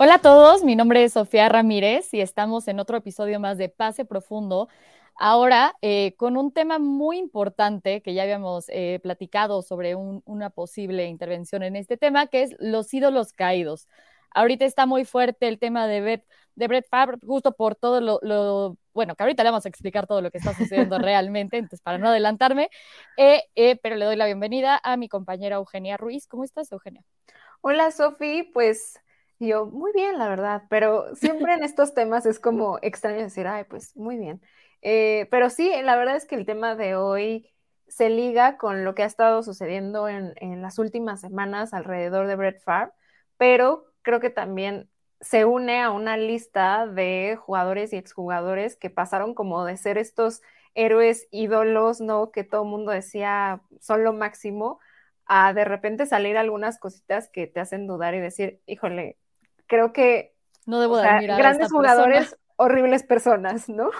Hola a todos, mi nombre es Sofía Ramírez y estamos en otro episodio más de Pase Profundo. Ahora, eh, con un tema muy importante que ya habíamos eh, platicado sobre una posible intervención en este tema, que es los ídolos caídos. Ahorita está muy fuerte el tema de Brett, de Brett Favre, justo por todo lo, bueno, que ahorita le vamos a explicar todo lo que está sucediendo realmente, entonces para no adelantarme, eh, pero le doy la bienvenida a mi compañera Eugenia Ruiz. ¿Cómo estás, Eugenia? Hola, Sofía, pues y yo, muy bien, la verdad, pero siempre en estos temas es como extraño decir, ay, pues muy bien. Eh, pero sí, la verdad es que el tema de hoy se liga con lo que ha estado sucediendo en, las últimas semanas alrededor de Brett Favre, pero creo que también se une a una lista de jugadores y exjugadores que pasaron como de ser estos héroes ídolos, ¿no? Que todo el mundo decía son lo máximo, a de repente salir algunas cositas que te hacen dudar y decir, híjole, creo que no debo de grandes jugadores, horribles personas, ¿no?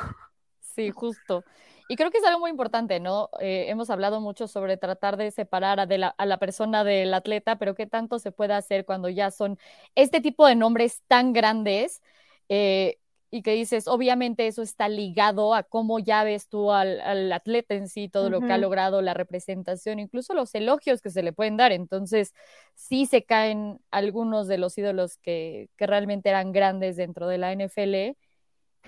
Sí, justo. Y creo que es algo muy importante, ¿no? Eh, hemos hablado mucho sobre tratar de separar a, la, a, la, persona del atleta, pero qué tanto se puede hacer cuando ya son este tipo de nombres tan grandes. Eh, y que dices, obviamente eso está ligado a cómo ya ves tú al, atleta en sí, todo lo que ha logrado, la representación, incluso los elogios que se le pueden dar. Entonces, sí se caen algunos de los ídolos que, que realmente eran grandes dentro de la NFL.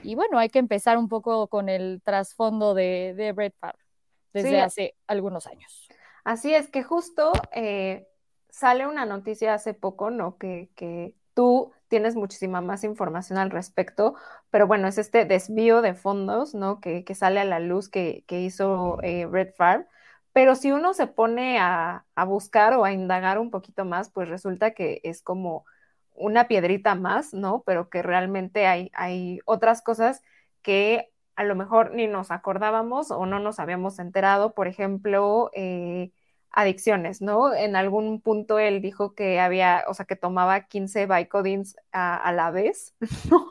Y bueno, hay que empezar un poco con el trasfondo de, de Brett Favre desde hace algunos años. Así es que justo eh, sale una noticia hace poco, ¿no? Que, que tú tienes muchísima más información al respecto, pero bueno, es este desvío de fondos, ¿no? Que, sale a la luz que, hizo eh, Red Farm. Pero si uno se pone a, buscar o a indagar un poquito más, pues resulta que es como una piedrita más, ¿no? Pero que realmente hay, hay otras cosas que a lo mejor ni nos acordábamos o no nos habíamos enterado. Por ejemplo, eh, adicciones, ¿no? En algún punto él dijo que había, o sea, que tomaba 15 Vicodins a, la vez, ¿no?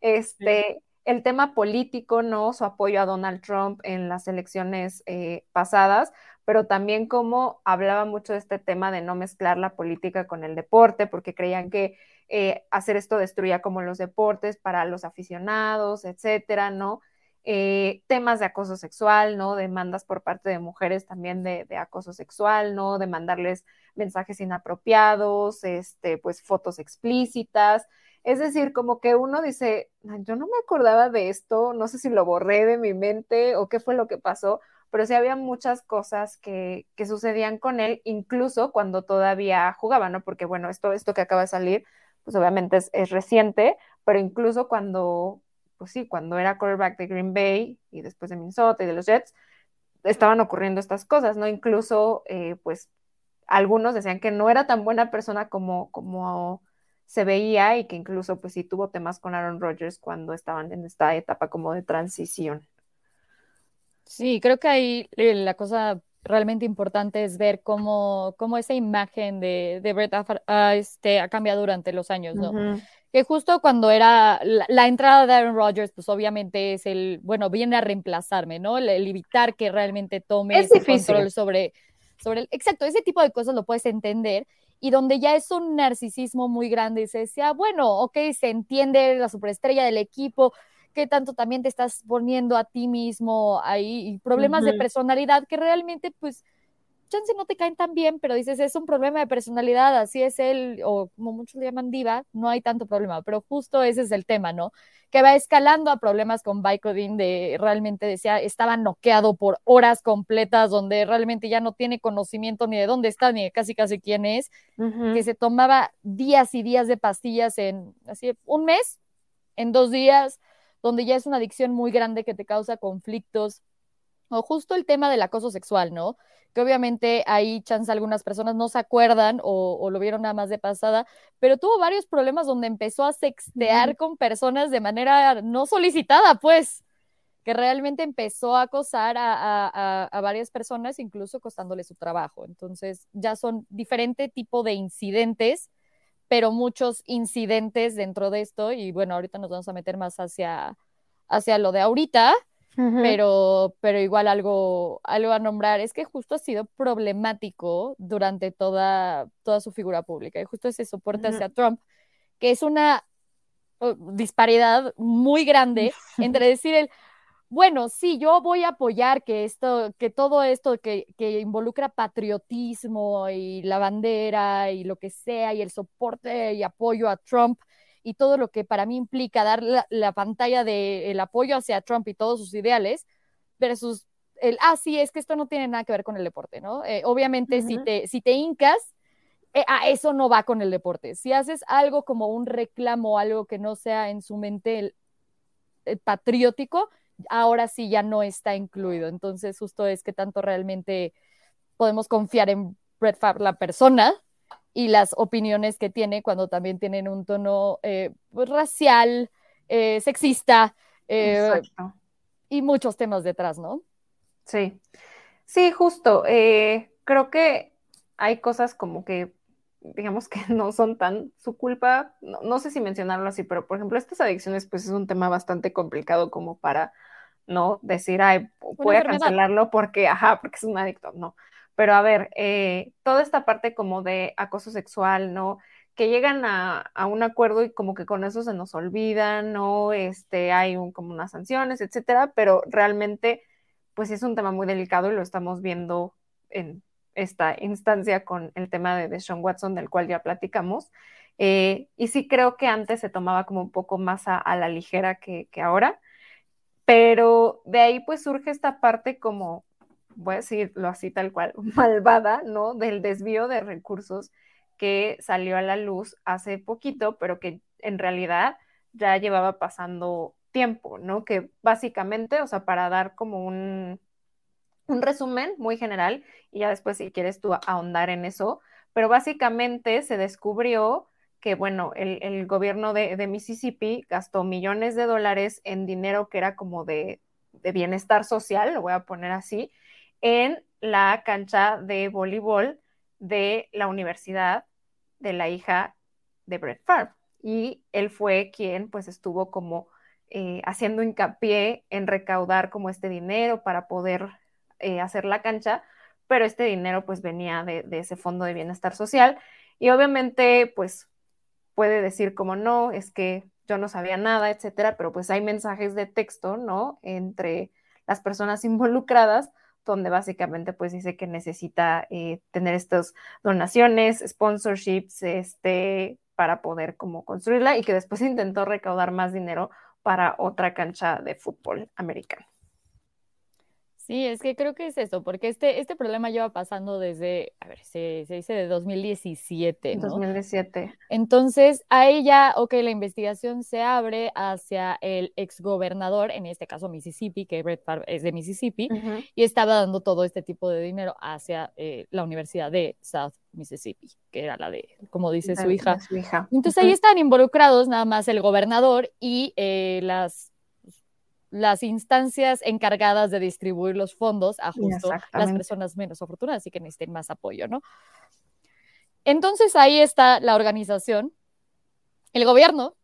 Este, el tema político, ¿no? Su apoyo a Donald Trump en las elecciones eh, pasadas, pero también como hablaba mucho de este tema de no mezclar la política con el deporte, porque creían que eh, hacer esto destruía como los deportes para los aficionados, etcétera, ¿no? Eh, temas de acoso sexual, ¿no? Demandas por parte de mujeres también de, acoso sexual, ¿no? De mandarles mensajes inapropiados, este, pues fotos explícitas. Es decir, como que uno dice, yo no me acordaba de esto, no sé si lo borré de mi mente o qué fue lo que pasó, pero sí había muchas cosas que, sucedían con él, incluso cuando todavía jugaba, ¿no? Porque bueno, esto, esto que acaba de salir, pues obviamente es, es reciente, pero incluso cuando, pues sí, cuando era quarterback de Green Bay y después de Minnesota y de los Jets, estaban ocurriendo estas cosas, ¿no? Incluso, eh, pues, algunos decían que no era tan buena persona como, como se veía y que incluso, pues, sí tuvo temas con Aaron Rodgers cuando estaban en esta etapa como de transición. Sí, creo que ahí eh, la cosa realmente importante es ver cómo, cómo esa imagen de, de Brett ha, este, ha cambiado durante los años, ¿no? que justo cuando era la, entrada de Aaron Rodgers, pues obviamente es el, bueno, viene a reemplazarme, ¿no? El, evitar que realmente tome ese control sobre, sobre el, exacto, ese tipo de cosas lo puedes entender y donde ya es un narcisismo muy grande y se decía, bueno, ok, se entiende la superestrella del equipo, que tanto también te estás poniendo a ti mismo ahí y problemas de personalidad que realmente pues chance no te caen tan bien, pero dices, es un problema de personalidad, así es él, o como muchos le llaman diva, no hay tanto problema, pero justo ese es el tema, ¿no? Que va escalando a problemas con Vicodin, de realmente decía, estaba noqueado por horas completas, donde realmente ya no tiene conocimiento ni de dónde está, ni de casi casi quién es, que se tomaba días y días de pastillas en, así, un mes, en dos días, donde ya es una adicción muy grande que te causa conflictos o justo el tema del acoso sexual, ¿no? Que obviamente ahí chance algunas personas no se acuerdan o, lo vieron nada más de pasada, pero tuvo varios problemas donde empezó a sextear con personas de manera no solicitada, pues, que realmente empezó a acosar a, a varias personas, incluso costándole su trabajo. Entonces, ya son diferente tipo de incidentes, pero muchos incidentes dentro de esto, y bueno, ahorita nos vamos a meter más hacia, hacia lo de ahorita, pero, pero igual algo, algo a nombrar es que justo ha sido problemático durante toda, toda su figura pública y justo ese soporte hacia Trump, que es una oh, disparidad muy grande entre decir el, bueno, sí, yo voy a apoyar que esto, que todo esto que, que, involucra patriotismo y la bandera y lo que sea y el soporte y apoyo a Trump y todo lo que para mí implica dar la, pantalla del apoyo hacia Trump y todos sus ideales, versus el, ah, sí, es que esto no tiene nada que ver con el deporte, ¿no? Eh, obviamente, si, te, si te hincas, eh, a eso no va con el deporte. Si haces algo como un reclamo, algo que no sea en su mente el, patriótico, ahora sí ya no está incluido. Entonces, justo es que tanto realmente podemos confiar en Brett Favre, la persona, y las opiniones que tiene cuando también tienen un tono eh, pues, racial, eh, sexista eh, y muchos temas detrás, ¿no? Sí, sí, justo. creo que hay cosas como que, digamos que no son tan su culpa, no, sé si mencionarlo así, pero por ejemplo, estas adicciones pues es un tema bastante complicado como para no decir, ay, voy a cancelarlo porque, ajá, porque es un adicto, no. Pero a ver, eh, toda esta parte como de acoso sexual, ¿no? Que llegan a, un acuerdo y como que con eso se nos olvidan, ¿no? Este, hay un, como unas sanciones, etcétera, pero realmente, pues es un tema muy delicado y lo estamos viendo en esta instancia con el tema de, Sean Watson, del cual ya platicamos. Eh, y sí creo que antes se tomaba como un poco más a, la ligera que, que ahora, pero de ahí pues surge esta parte como voy a decirlo así tal cual, malvada, ¿no? Del desvío de recursos que salió a la luz hace poquito, pero que en realidad ya llevaba pasando tiempo, ¿no? Que básicamente, o sea, para dar como un, un resumen muy general, y ya después si quieres tú ahondar en eso, pero básicamente se descubrió que, bueno, el, gobierno de, de, Mississippi gastó millones de dólares en dinero que era como de, de bienestar social, lo voy a poner así, en la cancha de voleibol de la universidad de la hija de Brett Favre. Y él fue quien pues estuvo como eh, haciendo hincapié en recaudar como este dinero para poder eh, hacer la cancha, pero este dinero pues venía de, ese fondo de bienestar social y obviamente pues puede decir como no, es que yo no sabía nada, etcétera, pero pues hay mensajes de texto, ¿no? Entre las personas involucradas donde básicamente pues dice que necesita eh, tener estas donaciones, sponsorships, este, para poder como construirla y que después intentó recaudar más dinero para otra cancha de fútbol americano. Sí, es que creo que es eso, porque este, este problema lleva pasando desde, a ver, se, dice de 2017, ¿no? 2017. Entonces, ahí ya, ok, la investigación se abre hacia el exgobernador, en este caso Mississippi, que Brett Favre es de Mississippi, y estaba dando todo este tipo de dinero hacia eh, la Universidad de South Mississippi, que era la de, como dice su hija. Su hija. Entonces, ahí están involucrados nada más el gobernador y eh, las las instancias encargadas de distribuir los fondos a justo las personas menos afortunadas y que necesiten más apoyo, ¿no? Entonces ahí está la organización, el gobierno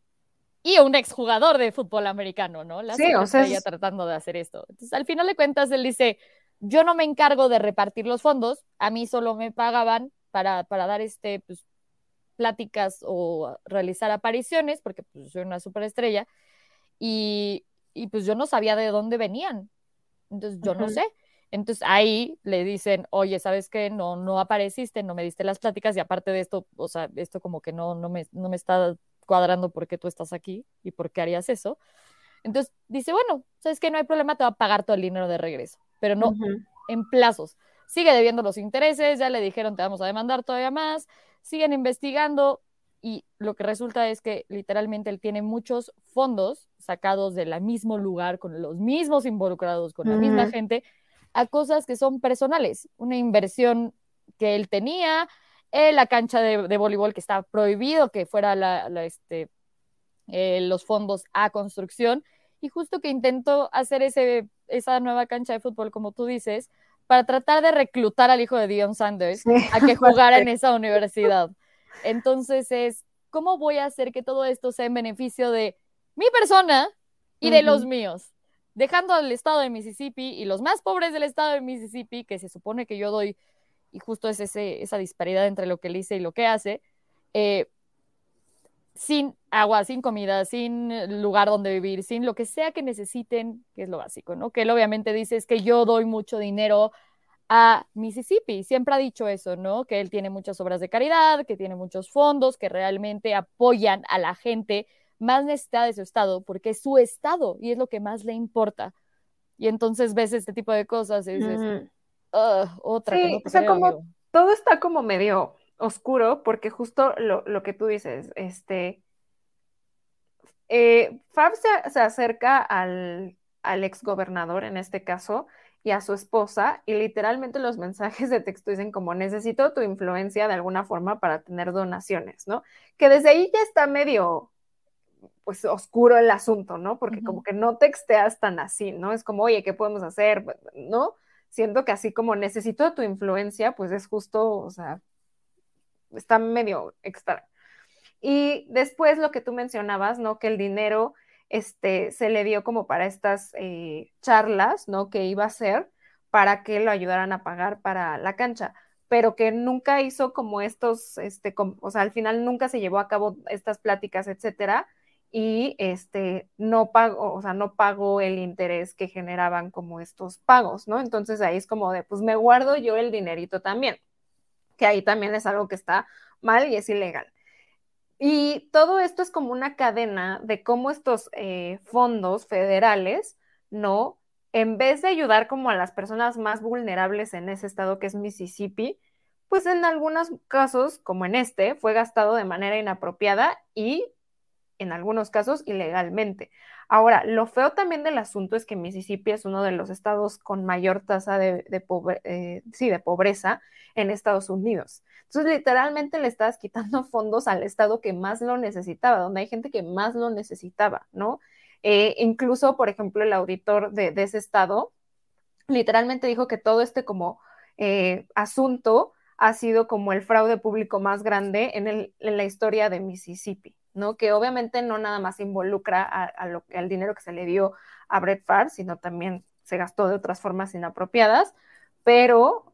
y un exjugador de fútbol americano, ¿no? La sí, o sea, tratando de hacer esto. Entonces, al final de cuentas, él dice, yo no me encargo de repartir los fondos, a mí solo me pagaban para, para dar este, pues, pláticas o realizar apariciones, porque pues, soy una superestrella, y y pues yo no sabía de dónde venían. Entonces yo no sé. Entonces ahí le dicen, oye, ¿sabes qué? No, no apareciste, no me diste las pláticas y aparte de esto, o sea, esto como que no, no, me, no me está cuadrando por qué tú estás aquí y por qué harías eso. Entonces dice, bueno, ¿sabes qué? No hay problema, te va a pagar todo el dinero de regreso, pero no en plazos. Sigue debiendo los intereses, ya le dijeron, te vamos a demandar todavía más, siguen investigando, y lo que resulta es que literalmente él tiene muchos fondos sacados del mismo lugar, con los mismos involucrados, con la misma gente, a cosas que son personales, una inversión que él tenía, eh, la cancha de, voleibol que estaba prohibido que fuera la, este, eh, los fondos a construcción, y justo que intentó hacer ese, esa nueva cancha de fútbol, como tú dices, para tratar de reclutar al hijo de Dion Sanders a que jugara en esa universidad. Entonces es, ¿cómo voy a hacer que todo esto sea en beneficio de mi persona y de los míos? Dejando al estado de Mississippi y los más pobres del estado de Mississippi, que se supone que yo doy, y justo es ese, esa disparidad entre lo que él dice y lo que hace, eh, sin agua, sin comida, sin lugar donde vivir, sin lo que sea que necesiten, que es lo básico, ¿no? Que él obviamente dice es que yo doy mucho dinero a Mississippi. Siempre ha dicho eso, ¿no? Que él tiene muchas obras de caridad, que tiene muchos fondos, que realmente apoyan a la gente más necesitada de su estado, porque es su estado y es lo que más le importa. Y entonces ves este tipo de cosas y dices, otra. Sí, o sea, como todo está como medio oscuro, porque justo lo, que tú dices, este, eh, Fab se, acerca al, al ex gobernador en este caso y a su esposa y literalmente los mensajes de texto dicen como necesito tu influencia de alguna forma para tener donaciones, ¿no? Que desde ahí ya está medio pues oscuro el asunto, ¿no? Porque como que no texteas tan así, ¿no? Es como, oye, ¿qué podemos hacer? ¿No? Siento que así como necesito tu influencia, pues es justo, o sea, está medio extra. Y después lo que tú mencionabas, ¿no? Que el dinero este, se le dio como para estas eh, charlas, ¿no? Que iba a hacer para que lo ayudaran a pagar para la cancha, pero que nunca hizo como estos, este, o sea, al final nunca se llevó a cabo estas pláticas, etcétera, y este, no pagó, o sea, no pagó el interés que generaban como estos pagos, ¿no? Entonces ahí es como de, pues me guardo yo el dinerito también que ahí también es algo que está mal y es ilegal. Y todo esto es como una cadena de cómo estos eh, fondos federales, ¿no? En vez de ayudar como a las personas más vulnerables en ese estado que es Mississippi, pues en algunos casos, como en este, fue gastado de manera inapropiada y en algunos casos ilegalmente. Ahora, lo feo también del asunto es que Mississippi es uno de los estados con mayor tasa de, eh, de pobreza en Estados Unidos. Entonces, literalmente le estás quitando fondos al estado que más lo necesitaba, donde hay gente que más lo necesitaba, ¿no? Eh, incluso, por ejemplo, el auditor de, ese estado literalmente dijo que todo este como eh, asunto ha sido como el fraude público más grande en, el, en la historia de Mississippi. ¿No? Que obviamente no nada más involucra a, lo, al dinero que se le dio a Brett Favre, sino también se gastó de otras formas inapropiadas, pero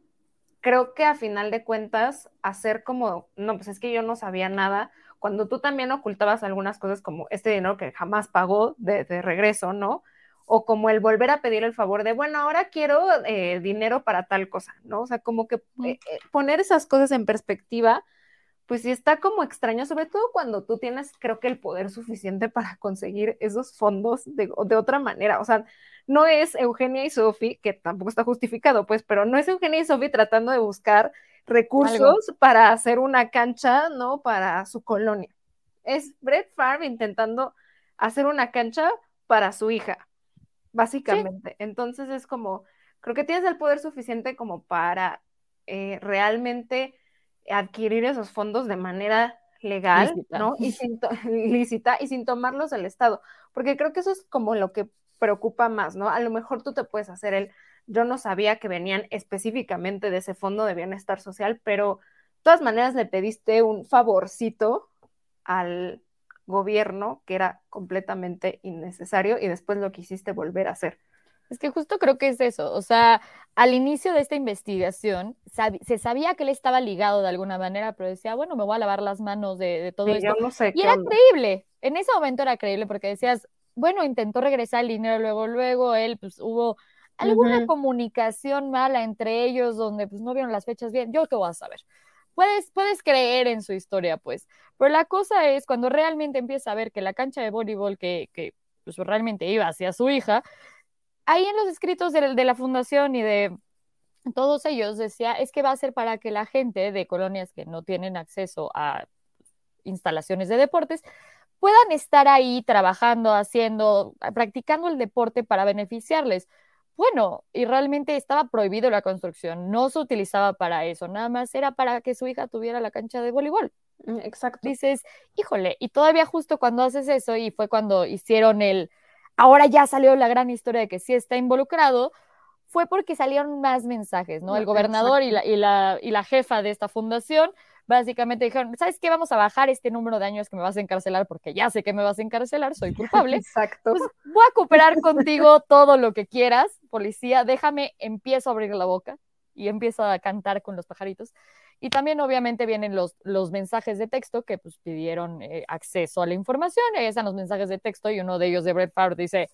creo que a final de cuentas, hacer como, no, pues es que yo no sabía nada, cuando tú también ocultabas algunas cosas como este dinero que jamás pagó de, regreso, ¿no? O como el volver a pedir el favor de, bueno, ahora quiero eh, dinero para tal cosa, ¿no? O sea, como que eh, eh, poner esas cosas en perspectiva pues sí está como extraño, sobre todo cuando tú tienes, creo que el poder suficiente para conseguir esos fondos de, de otra manera. O sea, no es Eugenia y Sophie, que tampoco está justificado, pues, pero no es Eugenia y Sophie tratando de buscar recursos para hacer una cancha, ¿no? Para su colonia. Es Brett Favre intentando hacer una cancha para su hija, básicamente. Entonces es como, creo que tienes el poder suficiente como para eh, realmente adquirir esos fondos de manera legal, ¿no? Y sin lícita y sin tomarlos del Estado, porque creo que eso es como lo que preocupa más, ¿no? A lo mejor tú te puedes hacer el, yo no sabía que venían específicamente de ese fondo de bienestar social, pero de todas maneras le pediste un favorcito al gobierno que era completamente innecesario y después lo quisiste volver a hacer. Es que justo creo que es eso. O sea, al inicio de esta investigación se sabía que él estaba ligado de alguna manera, pero decía, bueno, me voy a lavar las manos de, todo esto. y era creíble. En ese momento era creíble porque decías, bueno, intentó regresar el dinero luego, luego él, pues hubo alguna comunicación mala entre ellos donde pues no vieron las fechas bien. Yo qué voy a saber. Puedes, puedes creer en su historia, pues. Pero la cosa es cuando realmente empieza a ver que la cancha de voleibol que, que pues, realmente iba hacia su hija, ahí en los escritos de, de la fundación y de todos ellos decía, es que va a ser para que la gente de colonias que no tienen acceso a instalaciones de deportes puedan estar ahí trabajando, haciendo, practicando el deporte para beneficiarles. bueno, y realmente estaba prohibido la construcción, no se utilizaba para eso, nada más era para que su hija tuviera la cancha de voleibol. Mm, exacto. Dices, híjole, y todavía justo cuando haces eso, y fue cuando hicieron el, ahora ya salió la gran historia de que sí está involucrado, fue porque salieron más mensajes, ¿no? El gobernador y la, y, la, y la jefa de esta fundación básicamente dijeron, ¿sabes qué? Vamos a bajar este número de años que me vas a encarcelar porque ya sé que me vas a encarcelar, soy culpable. Exacto. Pues voy a cooperar contigo todo lo que quieras, policía, déjame, empiezo a abrir la boca y empiezo a cantar con los pajaritos. Y también obviamente vienen los, los mensajes de texto que pues pidieron eh, acceso a la información, ahí están los mensajes de texto y uno de ellos de Brett Favre dice,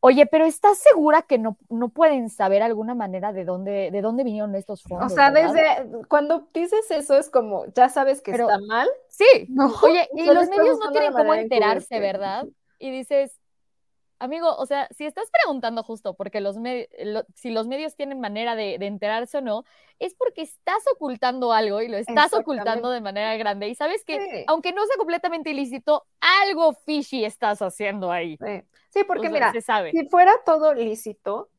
Oye, pero ¿estás segura que no, no pueden saber alguna manera de dónde, de dónde vinieron estos fondos? O sea, desde cuando dices eso es como, ya sabes que está mal. Sí. Oye, y los medios no tienen cómo enterarse, ¿verdad? Y dices, amigo, o sea, si estás preguntando justo porque los si los medios tienen manera de, enterarse o no, es porque estás ocultando algo y lo estás ocultando de manera grande. Y sabes que, aunque no sea completamente ilícito, algo fishy estás haciendo ahí. Sí. Sí, porque mira, si fuera todo lícito,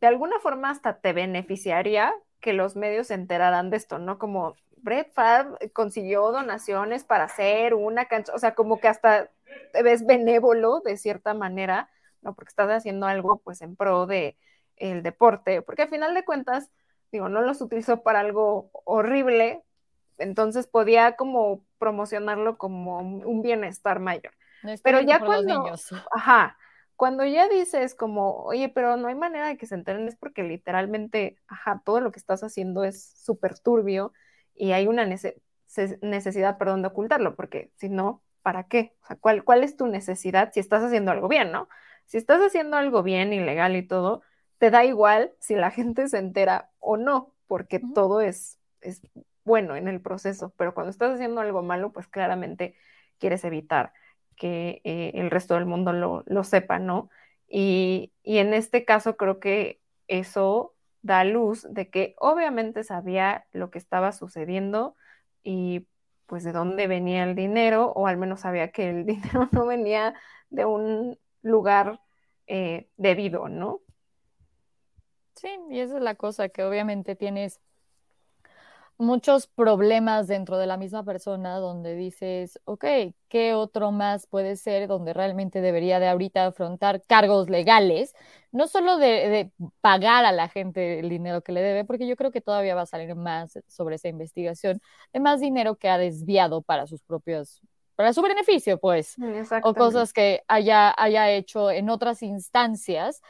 de alguna forma hasta te beneficiaría que los medios se enteraran de esto, ¿no? Como Brett Favre consiguió donaciones para hacer una cancha, o sea, como que hasta te ves benévolo de cierta manera, ¿no? Porque estás haciendo algo pues en pro de el deporte, porque al final de cuentas, digo, no los utilizó para algo horrible, entonces podía como promocionarlo como un bienestar mayor. Pero ya cuando, ajá, cuando ya dices como, oye, pero no hay manera de que se enteren, es porque literalmente, ajá, todo lo que estás haciendo es súper turbio y hay una necesidad, perdón, de ocultarlo, porque si no, ¿para qué? O sea, ¿cuál, ¿cuál es tu necesidad si estás haciendo algo bien, no? Si estás haciendo algo bien, ilegal y todo, te da igual si la gente se entera o no, porque todo es, es bueno en el proceso, pero cuando estás haciendo algo malo, pues claramente quieres evitar que eh, el resto del mundo lo, sepa, ¿no? Y, en este caso creo que eso da luz de que obviamente sabía lo que estaba sucediendo y pues de dónde venía el dinero, o al menos sabía que el dinero no venía de un lugar eh, debido, ¿no? Sí, y esa es la cosa, que obviamente tienes muchos problemas dentro de la misma persona donde dices, ok, ¿qué otro más puede ser donde realmente debería de ahorita afrontar cargos legales? No solo de, pagar a la gente el dinero que le debe, porque yo creo que todavía va a salir más sobre esa investigación, de más dinero que ha desviado para sus propios, para su beneficio, pues, o cosas que haya, haya hecho en otras instancias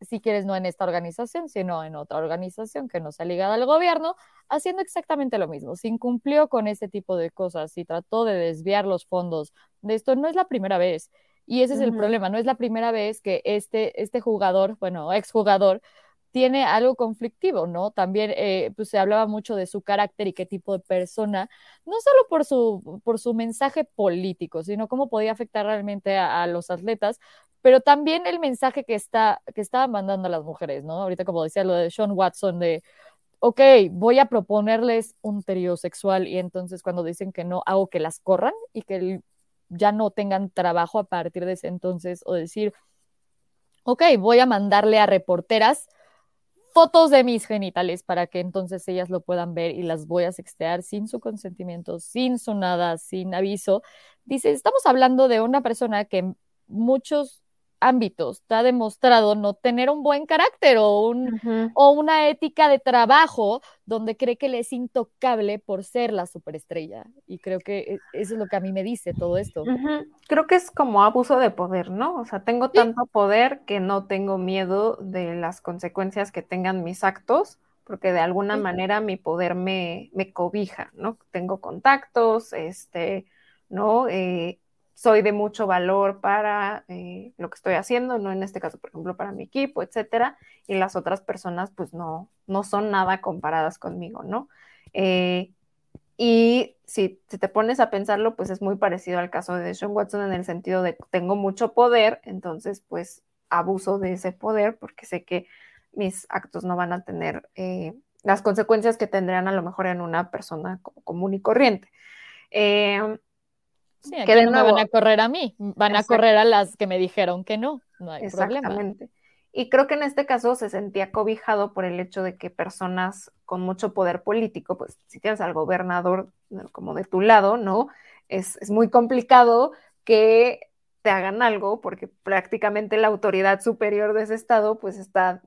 si quieres, no en esta organización, sino en otra organización que no sea ligada al gobierno, haciendo exactamente lo mismo. Se incumplió con este tipo de cosas y trató de desviar los fondos de esto. No es la primera vez. Y ese es el problema. No es la primera vez que este, este jugador, bueno, exjugador, tiene algo conflictivo, ¿no? También eh, pues se hablaba mucho de su carácter y qué tipo de persona, no solo por su, por su mensaje político, sino cómo podía afectar realmente a, los atletas, pero también el mensaje que, está, que estaba mandando a las mujeres, ¿no? Ahorita como decía lo de Sean Watson de, ok, voy a proponerles un trío sexual y entonces cuando dicen que no, hago que las corran y que ya no tengan trabajo a partir de ese entonces o decir, ok, voy a mandarle a reporteras fotos de mis genitales para que entonces ellas lo puedan ver y las voy a sextear sin su consentimiento, sin su nada, sin aviso. Dice, estamos hablando de una persona que muchos ámbitos ha demostrado no tener un buen carácter o, un, o una ética de trabajo donde cree que le es intocable por ser la superestrella. Y creo que e, eso es lo que a mí me dice todo esto. Creo que es como abuso de poder, ¿no? O sea, tengo tanto poder que no tengo miedo de las consecuencias que tengan mis actos porque de alguna manera mi poder me, me, cobija, ¿no? Tengo contactos, este, ¿no? Eh, soy de mucho valor para eh, lo que estoy haciendo, no en este caso, por ejemplo, para mi equipo, etcétera, y las otras personas, pues no, no son nada comparadas conmigo, ¿no? Eh, y si, te pones a pensarlo, pues es muy parecido al caso de Sean Watson en el sentido de tengo mucho poder, entonces pues abuso de ese poder porque sé que mis actos no van a tener eh, las consecuencias que tendrían a lo mejor en una persona común y corriente. Sí, no me van a correr a mí, van a correr a las que me dijeron que no, no hay problema. Y creo que en este caso se sentía cobijado por el hecho de que personas con mucho poder político, pues si tienes al gobernador como de tu lado, ¿no? Es, es muy complicado que te hagan algo porque prácticamente la autoridad superior de ese estado pues está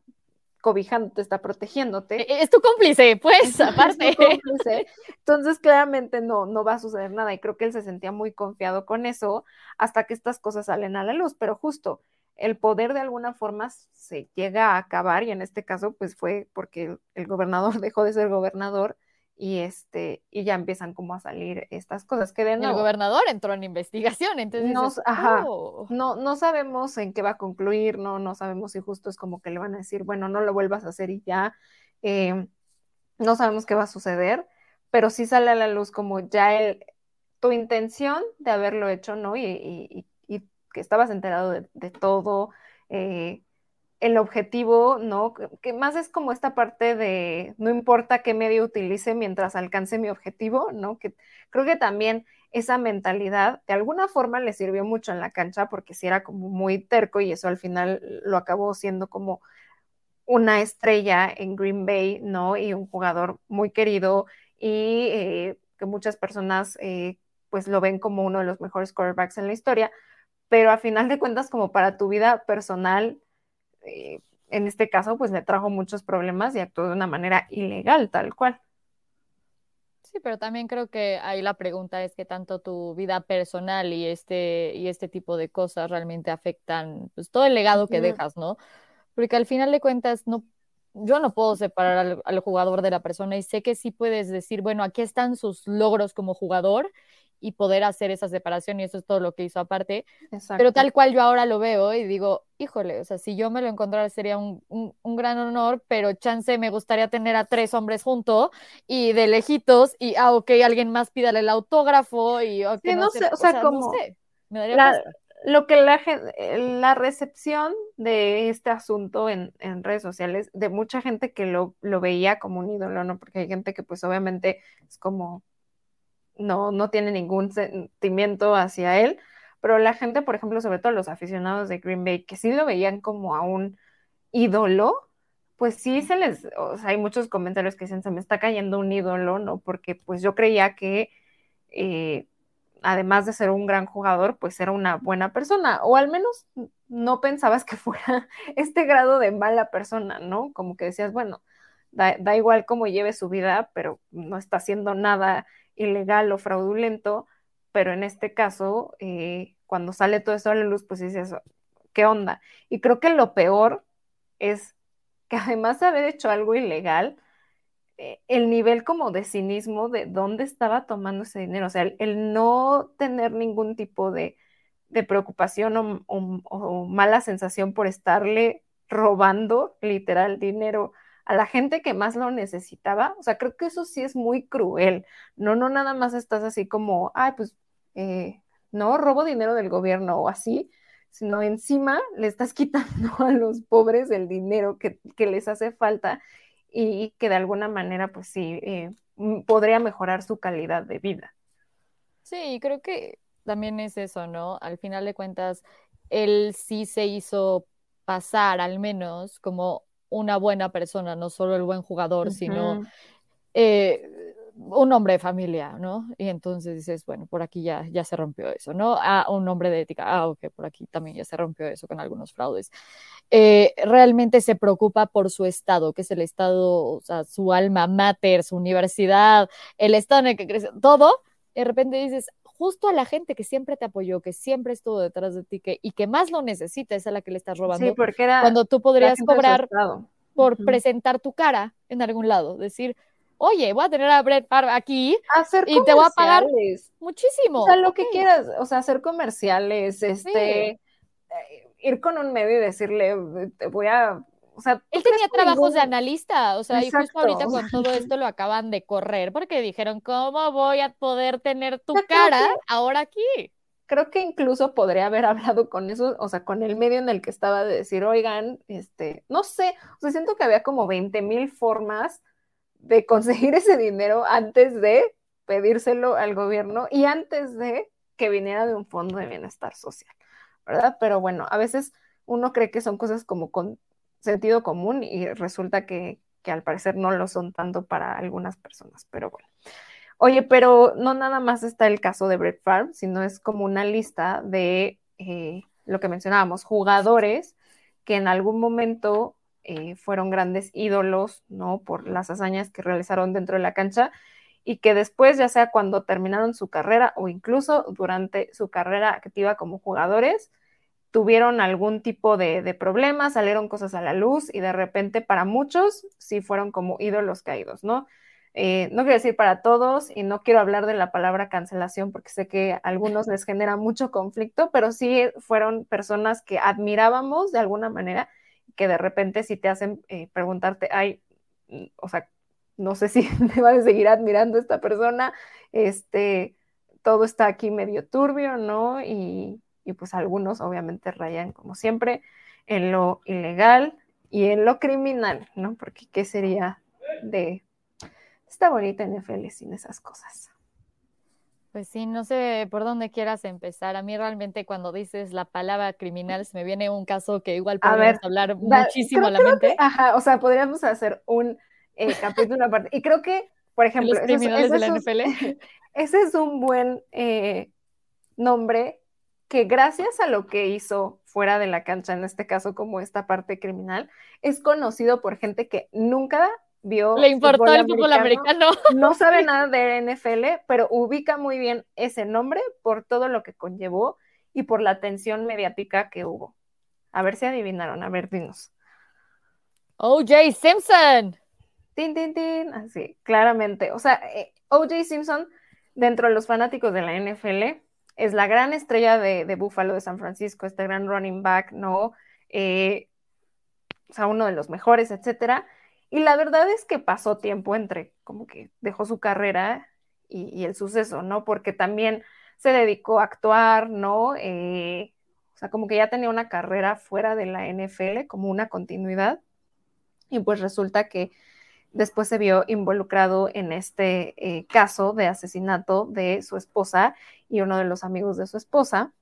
cobijándote, está protegiéndote. E-, es tu cómplice, pues, aparte. Entonces, claramente no, no va a suceder nada y creo que él se sentía muy confiado con eso hasta que estas cosas salen a la luz, pero justo el poder de alguna forma se llega a acabar y en este caso pues fue porque el, gobernador dejó de ser gobernador y este y ya empiezan como a salir estas cosas que de el gobernador entró en investigación entonces oh". no no sabemos en qué va a concluir no no sabemos si justo es como que le van a decir bueno no lo vuelvas a hacer y ya em, no sabemos qué va a suceder pero sí sale a la luz como ya el tu intención de haberlo hecho no y que estabas enterado de, todo, eh, el objetivo, ¿no? Que, más es como esta parte de no importa qué medio utilice mientras alcance mi objetivo, ¿no? Que creo que también esa mentalidad de alguna forma le sirvió mucho en la cancha porque si era como muy terco y eso al final lo acabó siendo como una estrella en Green Bay, ¿no? Y un jugador muy querido y eh, que muchas personas eh, pues lo ven como uno de los mejores quarterbacks en la historia, pero a final de cuentas, como para tu vida personal, eh, en este caso, pues le trajo muchos problemas y actuó de una manera ilegal, tal cual. Sí, pero también creo que ahí la pregunta es que tanto tu vida personal y este, y este tipo de cosas realmente afectan pues, todo el legado que dejas, ¿no? Porque al final de cuentas, no, yo no puedo separar al, al, jugador de la persona y sé que sí puedes decir, bueno, aquí están sus logros como jugador y poder hacer esa separación y eso es todo lo que hizo aparte. Pero tal cual yo ahora lo veo y digo, híjole, o sea, si yo me lo encontrara sería un, un, gran honor, pero chance me gustaría tener a tres hombres juntos y de lejitos y, ah, ok, alguien más pídale el autógrafo y, ok, no, sé, o sea, como... me daría lo que la, la recepción de este asunto en, en, redes sociales, de mucha gente que lo, lo veía como un ídolo, ¿no? Porque hay gente que pues obviamente es como, no, no tiene ningún sentimiento hacia él, pero la gente, por ejemplo, sobre todo los aficionados de Green Bay, que sí lo veían como a un ídolo, pues sí se les, o sea, hay muchos comentarios que dicen, se me está cayendo un ídolo, ¿no? Porque pues yo creía que, eh, además de ser un gran jugador, pues era una buena persona, o al menos no pensabas que fuera este grado de mala persona, ¿no? Como que decías, bueno, da, da igual cómo lleve su vida, pero no está haciendo nada ilegal o fraudulento, pero en este caso, eh, cuando sale todo esto a la luz, pues dices, ¿qué onda? Y creo que lo peor es que además de haber hecho algo ilegal, el nivel como de cinismo de dónde estaba tomando ese dinero, o sea, el, no tener ningún tipo de, preocupación o mala sensación por estarle robando literal dinero a la gente que más lo necesitaba, o sea, creo que eso sí es muy cruel, no, no nada más estás así como, ay, pues, eh, no, robo dinero del gobierno o así, sino encima le estás quitando a los pobres el dinero que, les hace falta y que de alguna manera, pues sí, eh, podría mejorar su calidad de vida. Sí, creo que también es eso, ¿no? Al final de cuentas, él sí se hizo pasar al menos como una buena persona, no solo el buen jugador, sino eh, un hombre de familia, ¿no? Y entonces dices, bueno, por aquí ya, ya se rompió eso, ¿no? Ah, un hombre de ética, ah, ok, por aquí también ya se rompió eso con algunos fraudes. Eh, realmente se preocupa por su estado, que es el estado, o sea, su alma mater, su universidad, el estado en el que crece, todo, de repente dices, justo a la gente que siempre te apoyó, que siempre estuvo detrás de ti que, y que más lo necesita, es a la que le estás robando. Sí, porque era cuando tú podrías cobrar por presentar tu cara en algún lado, decir, oye, voy a tener a Brett Favre aquí y te voy a pagar muchísimo. O sea, lo que quieras, o sea, hacer comerciales, este, eh, ir con un medio y decirle, te voy a o sea, él tenía trabajos de analista, o sea, y justo ahorita con todo esto lo acaban de correr porque dijeron, ¿cómo voy a poder tener tu cara ahora aquí? Creo que incluso podría haber hablado con eso, o sea, con el medio en el que estaba de decir, oigan, este, no sé, o sea, siento que había como 20 mil formas de conseguir ese dinero antes de pedírselo al gobierno y antes de que viniera de un fondo de bienestar social, ¿verdad? Pero bueno, a veces uno cree que son cosas como con sentido común y resulta que, que al parecer no lo son tanto para algunas personas, pero bueno. Oye, pero no nada más está el caso de Brett Farm, sino es como una lista de eh, lo que mencionábamos, jugadores que en algún momento eh, fueron grandes ídolos, ¿no? Por las hazañas que realizaron dentro de la cancha y que después, ya sea cuando terminaron su carrera o incluso durante su carrera activa como jugadores, tuvieron algún tipo de, de problemas, salieron cosas a la luz y de repente para muchos sí fueron como ídolos caídos, ¿no? Eh, no quiero decir para todos y no quiero hablar de la palabra cancelación porque sé que a algunos les genera mucho conflicto, pero sí fueron personas que admirábamos de alguna manera, que de repente si te hacen eh, preguntarte, ay, mm, o sea, no sé si me va a seguir admirando esta persona, este, todo está aquí medio turbio, ¿no? Y, y pues algunos obviamente rayan, como siempre, en lo ilegal y en lo criminal, ¿no? Porque ¿qué sería de está bonita NFL sin esas cosas. Pues sí, no sé por dónde quieras empezar. A mí realmente cuando dices la palabra criminal se me viene un caso que igual podemos hablar muchísimo a la mente. ajá, o sea, podríamos hacer un eh, capítulo aparte. Y creo que, por ejemplo, Los criminales de la NFL. ese es un buen eh, nombre que gracias a lo que hizo fuera de la cancha, en este caso como esta parte criminal, es conocido por gente que nunca le importó el fútbol americano. No sabe nada de NFL, pero ubica muy bien ese nombre por todo lo que conllevó y por la atención mediática que hubo. A ver si adivinaron, a ver, dinos. OJ Simpson. Tin, tin, tin. Así, claramente. O sea, eh, OJ Simpson, dentro de los fanáticos de la NFL, es la gran estrella de, de Buffalo de San Francisco, este gran running back, ¿no? Eh, o sea, uno de los mejores, etcétera y la verdad es que pasó tiempo entre como que dejó su carrera y, el suceso, ¿no? Porque también se dedicó a actuar, ¿no? Eh, o sea, como que ya tenía una carrera fuera de la NFL, como una continuidad. Y pues resulta que después se vio involucrado en este eh, caso de asesinato de su esposa y uno de los amigos de su esposa.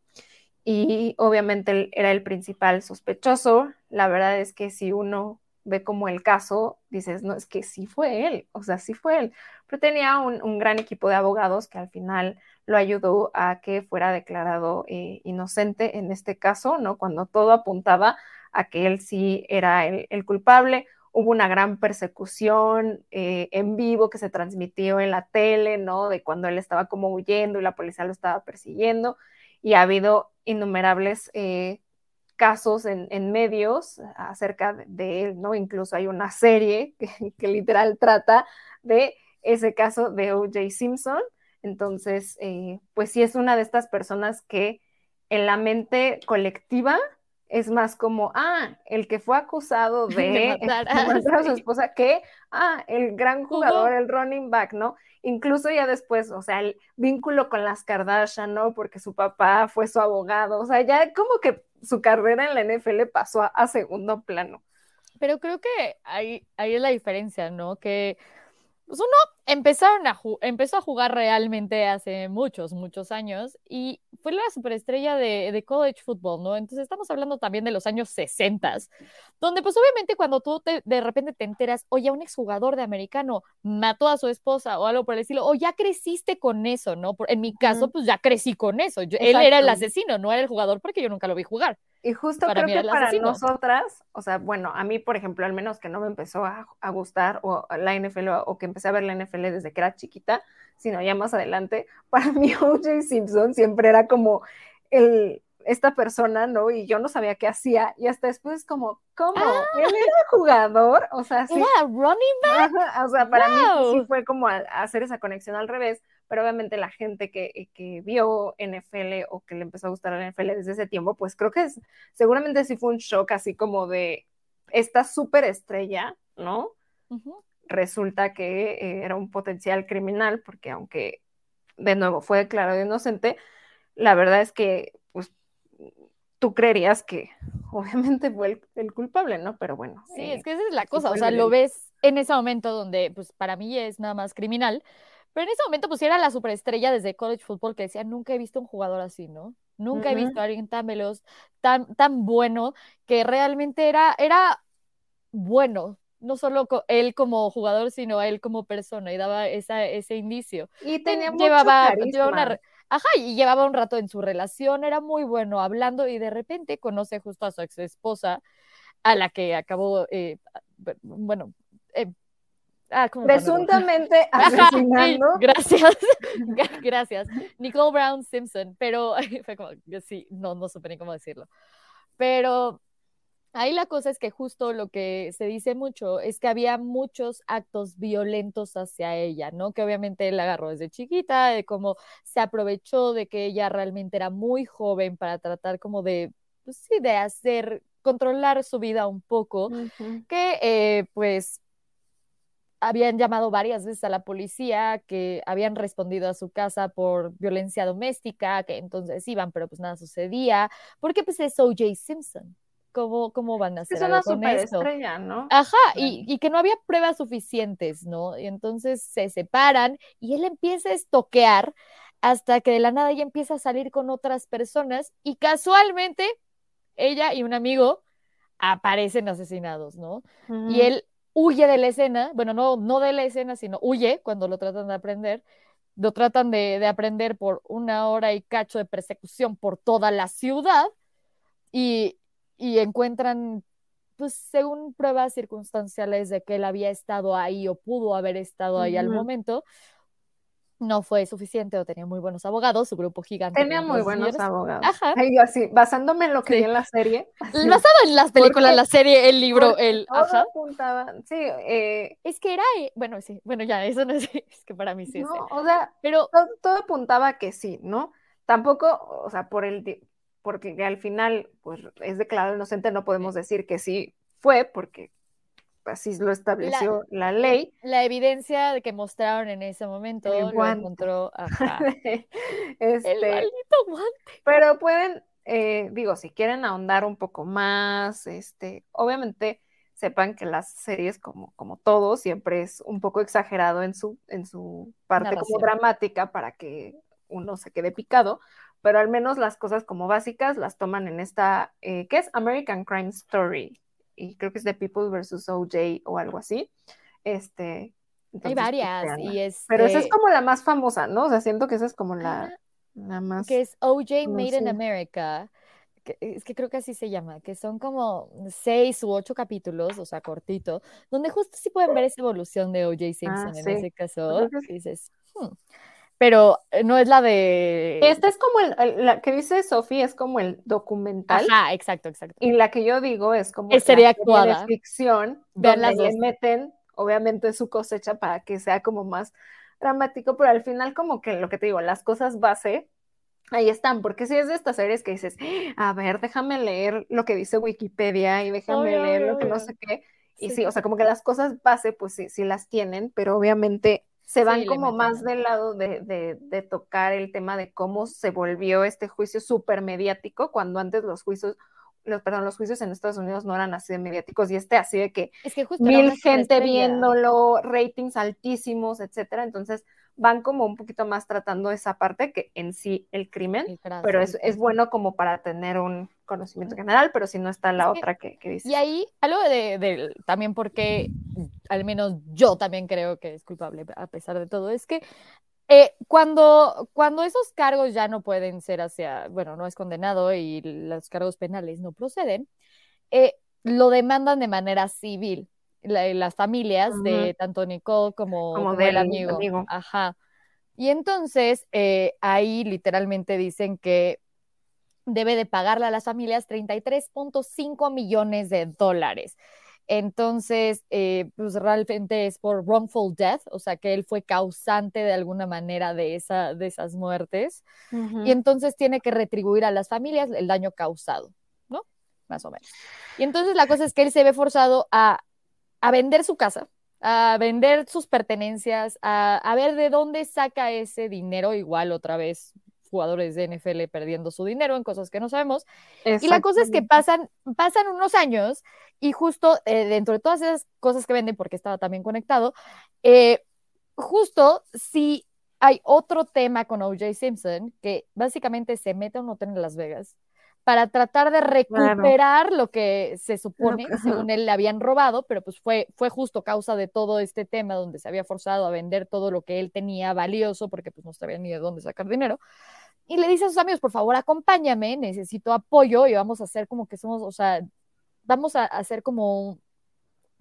Y obviamente él era el principal sospechoso. La verdad es que si uno ve como el caso, dices, no, es que sí fue él, o sea, sí fue él, pero tenía un, gran equipo de abogados que al final lo ayudó a que fuera declarado eh, inocente en este caso, ¿no? Cuando todo apuntaba a que él sí era el, culpable. Hubo una gran persecución eh, en vivo que se transmitió en la tele, ¿no? De cuando él estaba como huyendo y la policía lo estaba persiguiendo. Y ha habido innumerables eh, casos en, medios acerca de él, ¿no? Incluso hay una serie que, literal trata de ese caso de O.J. Simpson. Entonces, eh, pues sí es una de estas personas que en la mente colectiva es más como, ah, el que fue acusado de, matar, a, su esposa, que, ah, el gran jugador, el running back, ¿no? Incluso ya después, o sea, el vínculo con las Kardashian, ¿no? Porque su papá fue su abogado, o sea, ya como que su carrera en la NFL pasó a, segundo plano. Pero creo que ahí, ahí es la diferencia, ¿no? Que pues uno empezaron a empezó a jugar realmente hace muchos, muchos años y fue la superestrella de, de college football, ¿no? Entonces estamos hablando también de los años 60, donde pues obviamente cuando tú de repente te enteras, oye, un exjugador de americano mató a su esposa o algo por el estilo, o ya creciste con eso, ¿no? en mi caso, pues ya crecí con eso. él era el asesino, no era el jugador porque yo nunca lo vi jugar. Y justo creo que para nosotras, o sea, bueno, a mí, por ejemplo, al menos que no me empezó a, gustar o la NFL o, que empecé a ver la NFL desde que era chiquita, sino ya más adelante, para mí O.J. Simpson siempre era como el, esta persona, ¿no? Y yo no sabía qué hacía. Y hasta después como, ¿cómo? Ah. Él era jugador, o sea, sí. Era running back. o sea, para mí sí fue como hacer esa conexión al revés, pero obviamente la gente que, que, vio NFL o que le empezó a gustar la NFL desde ese tiempo, pues creo que es, seguramente sí fue un shock así como de esta súper estrella, ¿no? Resulta que eh, era un potencial criminal, porque aunque de nuevo fue declarado inocente, la verdad es que pues tú creerías que obviamente fue el, culpable, ¿no? Pero bueno. Sí, es que esa es la cosa, o sea, lo ves en ese momento donde pues para mí es nada más criminal, pero en ese momento, pues era la superestrella desde college football que decía, nunca he visto un jugador así, ¿no? Nunca he visto a alguien tan veloz, tan, tan bueno, que realmente era, era bueno, no solo él como jugador, sino él como persona, y daba esa, ese indicio. Y tenía llevaba, llevaba Ajá, y llevaba un rato en su relación, era muy bueno hablando, y de repente conoce justo a su ex esposa, a la que acabó, eh, bueno, eh, Ah, Presuntamente asesinando. gracias, gracias. Nicole Brown Simpson, pero fue como, sí, no, no supe ni cómo decirlo. Pero ahí la cosa es que justo lo que se dice mucho es que había muchos actos violentos hacia ella, ¿no? Que obviamente él la agarró desde chiquita, de cómo se aprovechó de que ella realmente era muy joven para tratar como de, pues sí, de hacer, controlar su vida un poco, que eh, pues habían llamado varias veces a la policía, que habían respondido a su casa por violencia doméstica, que entonces iban, pero pues nada sucedía, porque pues es O.J. Simpson. ¿Cómo, ¿Cómo van a hacer es una superestrella, ¿no? Ajá, y, y, que no había pruebas suficientes, ¿no? Y entonces se separan y él empieza a estoquear hasta que de la nada ella empieza a salir con otras personas y casualmente ella y un amigo aparecen asesinados, ¿no? Y él huye de la escena, bueno, no, no de la escena, sino huye cuando lo tratan de aprender, lo tratan de, aprender por una hora y cacho de persecución por toda la ciudad y, y encuentran, pues según pruebas circunstanciales de que él había estado ahí o pudo haber estado ahí al momento, no fue suficiente o tenía muy buenos abogados, su grupo gigante. Tenía muy buenos abogados. Ajá. yo así, basándome en lo que vi en la serie. Basado en las películas, la serie, el libro, el... Ajá. Apuntaba, sí. Eh, es que era, eh, bueno, sí, bueno, ya, eso no es, es que para mí sí. No, o sea, pero todo, todo, apuntaba que sí, ¿no? Tampoco, o sea, por el, porque al final, pues, es declarado inocente, no podemos decir que sí fue, porque así lo estableció la, ley. La evidencia de que mostraron en ese momento lo encontró este, el maldito guante. Pero pueden, eh, digo, si quieren ahondar un poco más, este, obviamente sepan que las series, como, como todo, siempre es un poco exagerado en su, en su parte como dramática para que uno se quede picado, pero al menos las cosas como básicas las toman en esta, eh, ¿qué es? American Crime Story y creo que es The People versus OJ o algo así. Este, Hay varias, pero esa es este como la más famosa, ¿no? O sea, siento que esa es como la, más. Que es OJ Made in America. es que creo que así se llama, que son como seis u ocho capítulos, o sea, cortito, donde justo sí pueden ver esa evolución de OJ Simpson ah, en ese caso. dices, hmm" pero eh, no es la de... Esta es como el, la que dice Sofía, es como el documental. Ajá, exacto, exacto. Y la que yo digo es como es sería actuada. de ficción, donde le meten, obviamente, su cosecha para que sea como más dramático, pero al final como que lo que te digo, las cosas base, ahí están, porque si es de estas series que dices, a ver, déjame leer lo que dice Wikipedia y déjame leer lo que no sé qué, y sí. o sea, como que las cosas base, pues sí, sí las tienen, pero obviamente se van como más del lado de, tocar el tema de cómo se volvió este juicio súper mediático, cuando antes los juicios, los, perdón, los juicios en Estados Unidos no eran así de mediáticos, y este así de que, mil gente viéndolo, ratings altísimos, etcétera. Entonces, van como un poquito más tratando esa parte que en sí el crimen, pero es, es, bueno como para tener un conocimiento general, pero si no está la otra que, que, dice. Y ahí, algo de, de, también porque al menos yo también creo que es culpable a pesar de todo, es que eh, cuando, cuando esos cargos ya no pueden ser hacia, bueno, no es condenado y los cargos penales no proceden, eh, lo demandan de manera civil. Las familias de tanto Nicole como, del amigo. Ajá. Y entonces eh, ahí literalmente dicen que debe de pagarle a las familias 33.5 millones de dólares. Entonces, eh, pues realmente es por wrongful death, o sea que él fue causante de alguna manera de, esa, de esas muertes. Y entonces tiene que retribuir a las familias el daño causado, ¿no? Más o menos. Y entonces la cosa es que él se ve forzado a, a vender su casa, a vender sus pertenencias, a, a, ver de dónde saca ese dinero, igual otra vez jugadores de NFL perdiendo su dinero en cosas que no sabemos. Y la cosa es que pasan, pasan unos años y justo eh, dentro de todas esas cosas que venden, porque estaba también conectado, eh, justo si hay otro tema con OJ Simpson, que básicamente se mete a un hotel en Las Vegas para tratar de recuperar lo que se supone, según él, le habían robado, pero pues fue, fue justo causa de todo este tema donde se había forzado a vender todo lo que él tenía valioso, porque pues no sabía ni de dónde sacar dinero. Y le dice a sus amigos, por favor, acompáñame, necesito apoyo y vamos a hacer como que somos, o sea, vamos a hacer como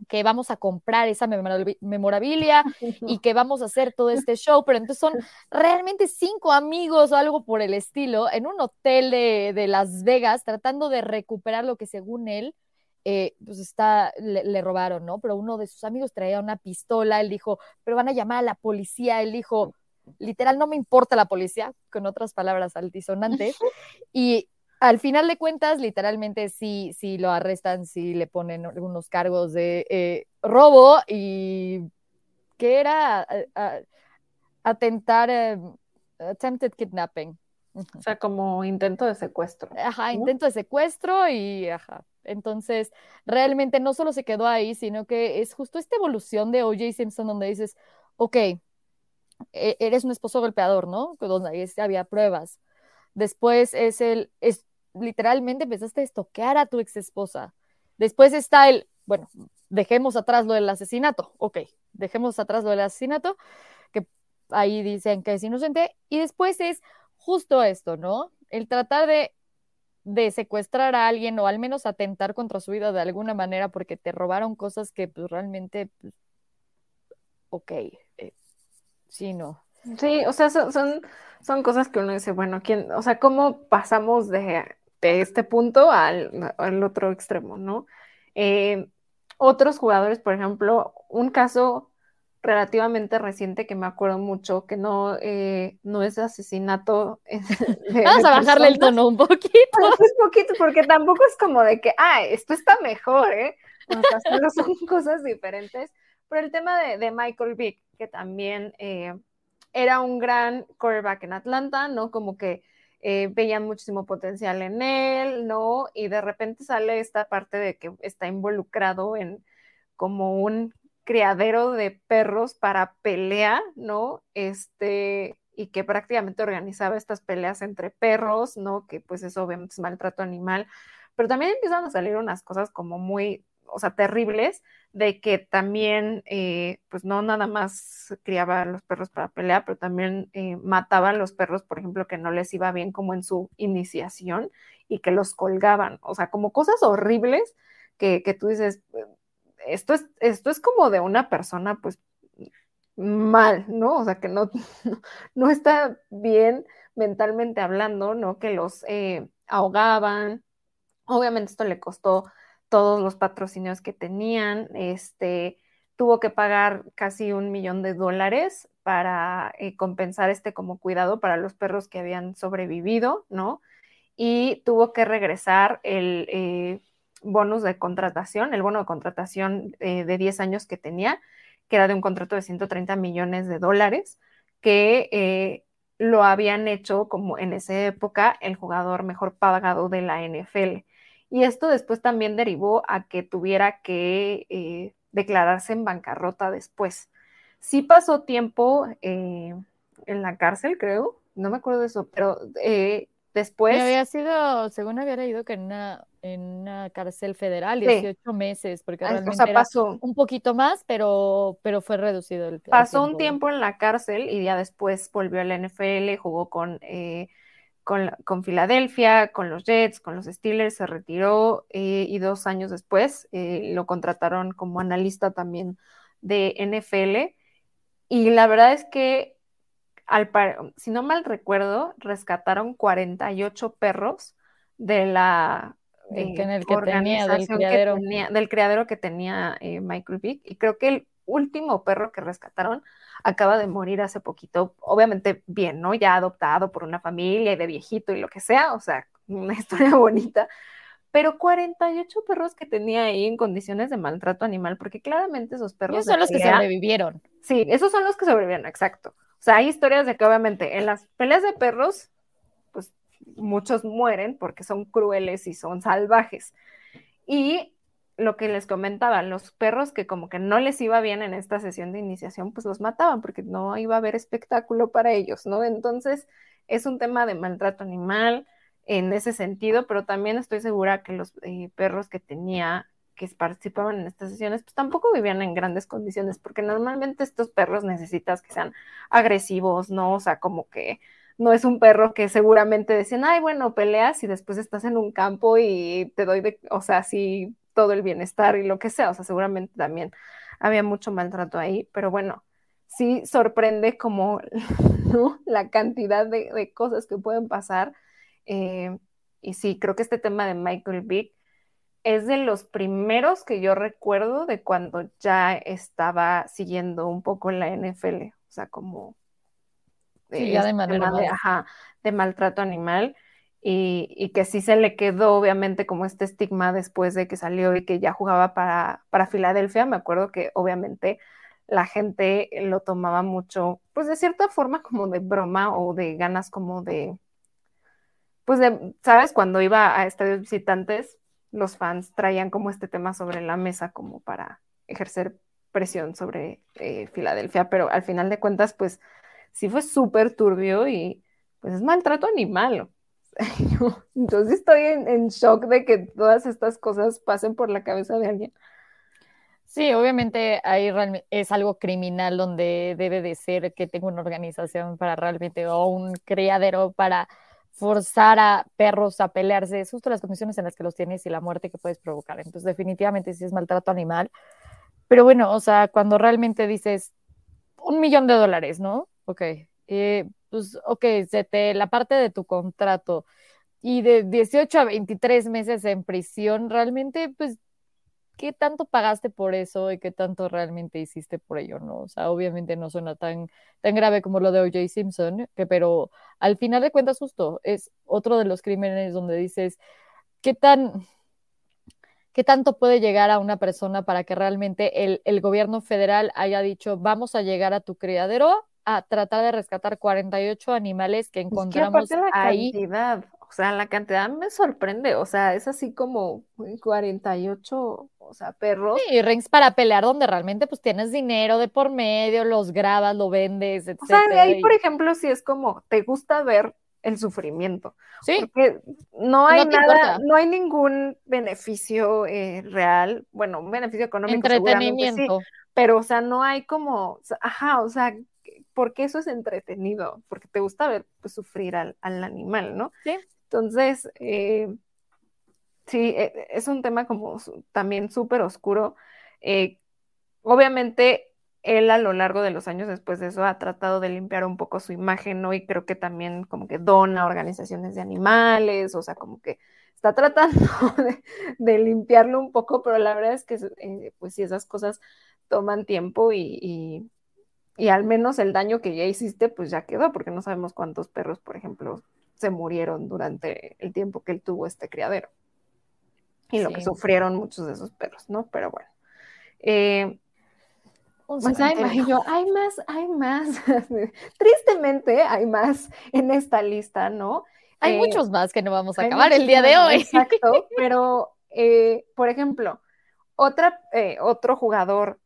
que vamos a comprar esa memorabilia y que vamos a hacer todo este show, pero entonces son realmente cinco amigos o algo por el estilo en un hotel de, Las Vegas tratando de recuperar lo que según él, eh, pues está, le, robaron, ¿no? Pero uno de sus amigos traía una pistola, él dijo, pero van a llamar a la policía, él dijo, literal, no me importa la policía, con otras palabras altisonantes, y al final de cuentas, literalmente sí, sí lo arrestan, sí le ponen algunos cargos de eh, robo y que era atentar, eh, attempted kidnapping. O sea, como intento de secuestro. Ajá, intento de secuestro y ajá. Entonces, realmente no solo se quedó ahí, sino que es justo esta evolución de O.J. Simpson donde dices, ok, e-, eres un esposo golpeador, ¿no? Donde había pruebas. Después es el, es, literalmente empezaste a estoquear a tu ex esposa. Después está el, bueno, dejemos atrás lo del asesinato, ok, dejemos atrás lo del asesinato, que ahí dicen que es inocente, y después es justo esto, ¿no? El tratar de, de secuestrar a alguien o al menos atentar contra su vida de alguna manera porque te robaron cosas que pues, realmente, pues, ok, eh, sí, no. Sí, o sea, son, son, son, cosas que uno dice, bueno, ¿quién, o sea, ¿cómo pasamos de de este punto al, otro extremo, ¿no? Eh, otros jugadores, por ejemplo, un caso relativamente reciente que me acuerdo mucho, que no, eh, no es asesinato. Vamos a bajarle el tono un poquito. un poquito, porque tampoco es como de que, ah, esto está mejor, ¿eh? O sea, son cosas diferentes. Pero el tema de, Michael Vick, que también eh, era un gran quarterback en Atlanta, ¿no? Como que eh, veían muchísimo potencial en él, ¿no? Y de repente sale esta parte de que está involucrado en como un criadero de perros para pelea, ¿no? Este, y que prácticamente organizaba estas peleas entre perros, ¿no? Que pues eso obviamente es maltrato animal, pero también empiezan a salir unas cosas como muy, o sea, terribles, de que también, eh, pues no nada más criaba a los perros para pelear, pero también eh, mataba a los perros, por ejemplo, que no les iba bien como en su iniciación y que los colgaban, o sea, como cosas horribles que, que tú dices, esto es, esto es como de una persona, pues mal, ¿no? O sea, que no, no, está bien mentalmente hablando, ¿no? Que los eh, ahogaban. Obviamente esto le costó todos los patrocinios que tenían, este, tuvo que pagar casi un millón de dólares para eh, compensar este como cuidado para los perros que habían sobrevivido, ¿no? Y tuvo que regresar el eh, bonus de contratación, el bono de contratación eh, de 10 años que tenía, que era de un contrato de 130 millones de dólares, que lo habían hecho como en esa época el jugador mejor pagado de la NFL. Y esto después también derivó a que tuviera que eh, declararse en bancarrota después. Sí pasó tiempo eh, en la cárcel, creo, no me acuerdo de eso, pero eh, después... había sido, según había leído, que en una, en una cárcel federal, 18 meses, porque realmente pasó. un poquito más, pero, pero fue reducido el Pasó un tiempo en la cárcel y ya después volvió a la NFL, jugó con con, Filadelfia, con los Jets, con los Steelers, se retiró eh, y dos años después eh, lo contrataron como analista también de NFL. Y la verdad es que, al si no mal recuerdo, rescataron 48 perros de la eh, en el que tenía, del criadero. Que tenía, del criadero que tenía Michael Vick. Y creo que el último perro que rescataron acaba de morir hace poquito, obviamente bien, ¿no? Ya adoptado por una familia y de viejito y lo que sea, o sea, una historia bonita, pero 48 perros que tenía ahí en condiciones de maltrato animal, porque claramente esos perros... Esos son los que sobrevivieron. Sí, esos son los que sobrevivieron, exacto. O sea, hay historias de que obviamente en las peleas de perros, pues muchos mueren porque son crueles y son salvajes. Y lo que les comentaba, los perros que como que no les iba bien en esta sesión de iniciación, pues los mataban porque no iba a haber espectáculo para ellos, ¿no? Entonces, es un tema de maltrato animal, en ese sentido, pero también estoy segura que los eh, perros que tenía que participaban en estas sesiones, pues tampoco vivían en grandes condiciones, porque normalmente estos perros necesitas que sean agresivos, ¿no? O sea, como que no es un perro que seguramente decían, ay, bueno, peleas y después estás en un campo y te doy de, o sea, sí, todo el bienestar y lo que sea, o sea, seguramente también había mucho maltrato ahí, pero bueno, sí sorprende como ¿no? la cantidad de, cosas que pueden pasar. Eh, y sí, creo que este tema de Michael Vick es de los primeros que yo recuerdo de cuando ya estaba siguiendo un poco la NFL, o sea, como de, ya de, de, maltrato animal. Y, que sí se le quedó obviamente como este estigma después de que salió y que ya jugaba para, para Filadelfia. Me acuerdo que obviamente la gente lo tomaba mucho, pues de cierta forma como de broma o de ganas como de, pues de, ¿sabes? Cuando iba a estadios visitantes, los fans traían como este tema sobre la mesa como para ejercer presión sobre eh, Filadelfia, pero al final de cuentas, pues sí fue súper turbio y pues es maltrato animal. Entonces estoy en, shock de que todas estas cosas pasen por la cabeza de alguien. Sí, obviamente ahí es algo criminal donde debe de ser que tenga una organización para realmente o un criadero para forzar a perros a pelearse, es justo las condiciones en las que los tienes y la muerte que puedes provocar. Entonces, definitivamente sí es maltrato animal. Pero bueno, o sea, cuando realmente dices un millón de dólares, ¿no? Ok, eh, pues, ok, se te, la parte de tu contrato y de 18 a 23 meses en prisión, realmente, pues ¿qué tanto pagaste por eso y qué tanto realmente hiciste por ello, no? O sea, obviamente no suena tan, tan grave como lo de O.J. Simpson, que, pero al final de cuentas justo es otro de los crímenes donde dices, ¿qué tan... ¿Qué tanto puede llegar a una persona para que realmente el, el gobierno federal haya dicho, vamos a llegar a tu criadero a tratar de rescatar 48 animales que encontramos ahí? o sea, la cantidad me sorprende, o sea, es así como 48, o sea, perros. Sí, rings para pelear donde realmente pues tienes dinero de por medio, los grabas, lo vendes, etc. O sea, ahí, por ejemplo, si es como, te gusta ver el sufrimiento. Sí. Porque no hay nada, no hay ningún beneficio eh, real, bueno, un beneficio económico. Entretenimiento. Sí, pero, o sea, no hay como, ajá, o sea, porque eso es entretenido, porque te gusta ver pues, sufrir al, al animal, ¿no? Sí. Entonces, eh, sí, e, es un tema como también súper oscuro. Eh, obviamente, él a lo largo de los años después de eso ha tratado de limpiar un poco su imagen, ¿no? Y creo que también como que dona organizaciones de animales, o sea, como que está tratando de, limpiarlo un poco, pero la verdad es que, eh, pues sí, esas cosas toman tiempo y, y al menos el daño que ya hiciste, pues ya quedó, porque no sabemos cuántos perros, por ejemplo, se murieron durante el tiempo que él tuvo este criadero. Y lo que sufrieron muchos de esos perros, ¿no? Pero bueno. Eh, pues hay más, hay más, hay más. Tristemente hay más en esta lista, ¿no? Hay eh, muchos más que no vamos a acabar el día de hoy. Exacto, pero, eh, por ejemplo, otra, otro jugador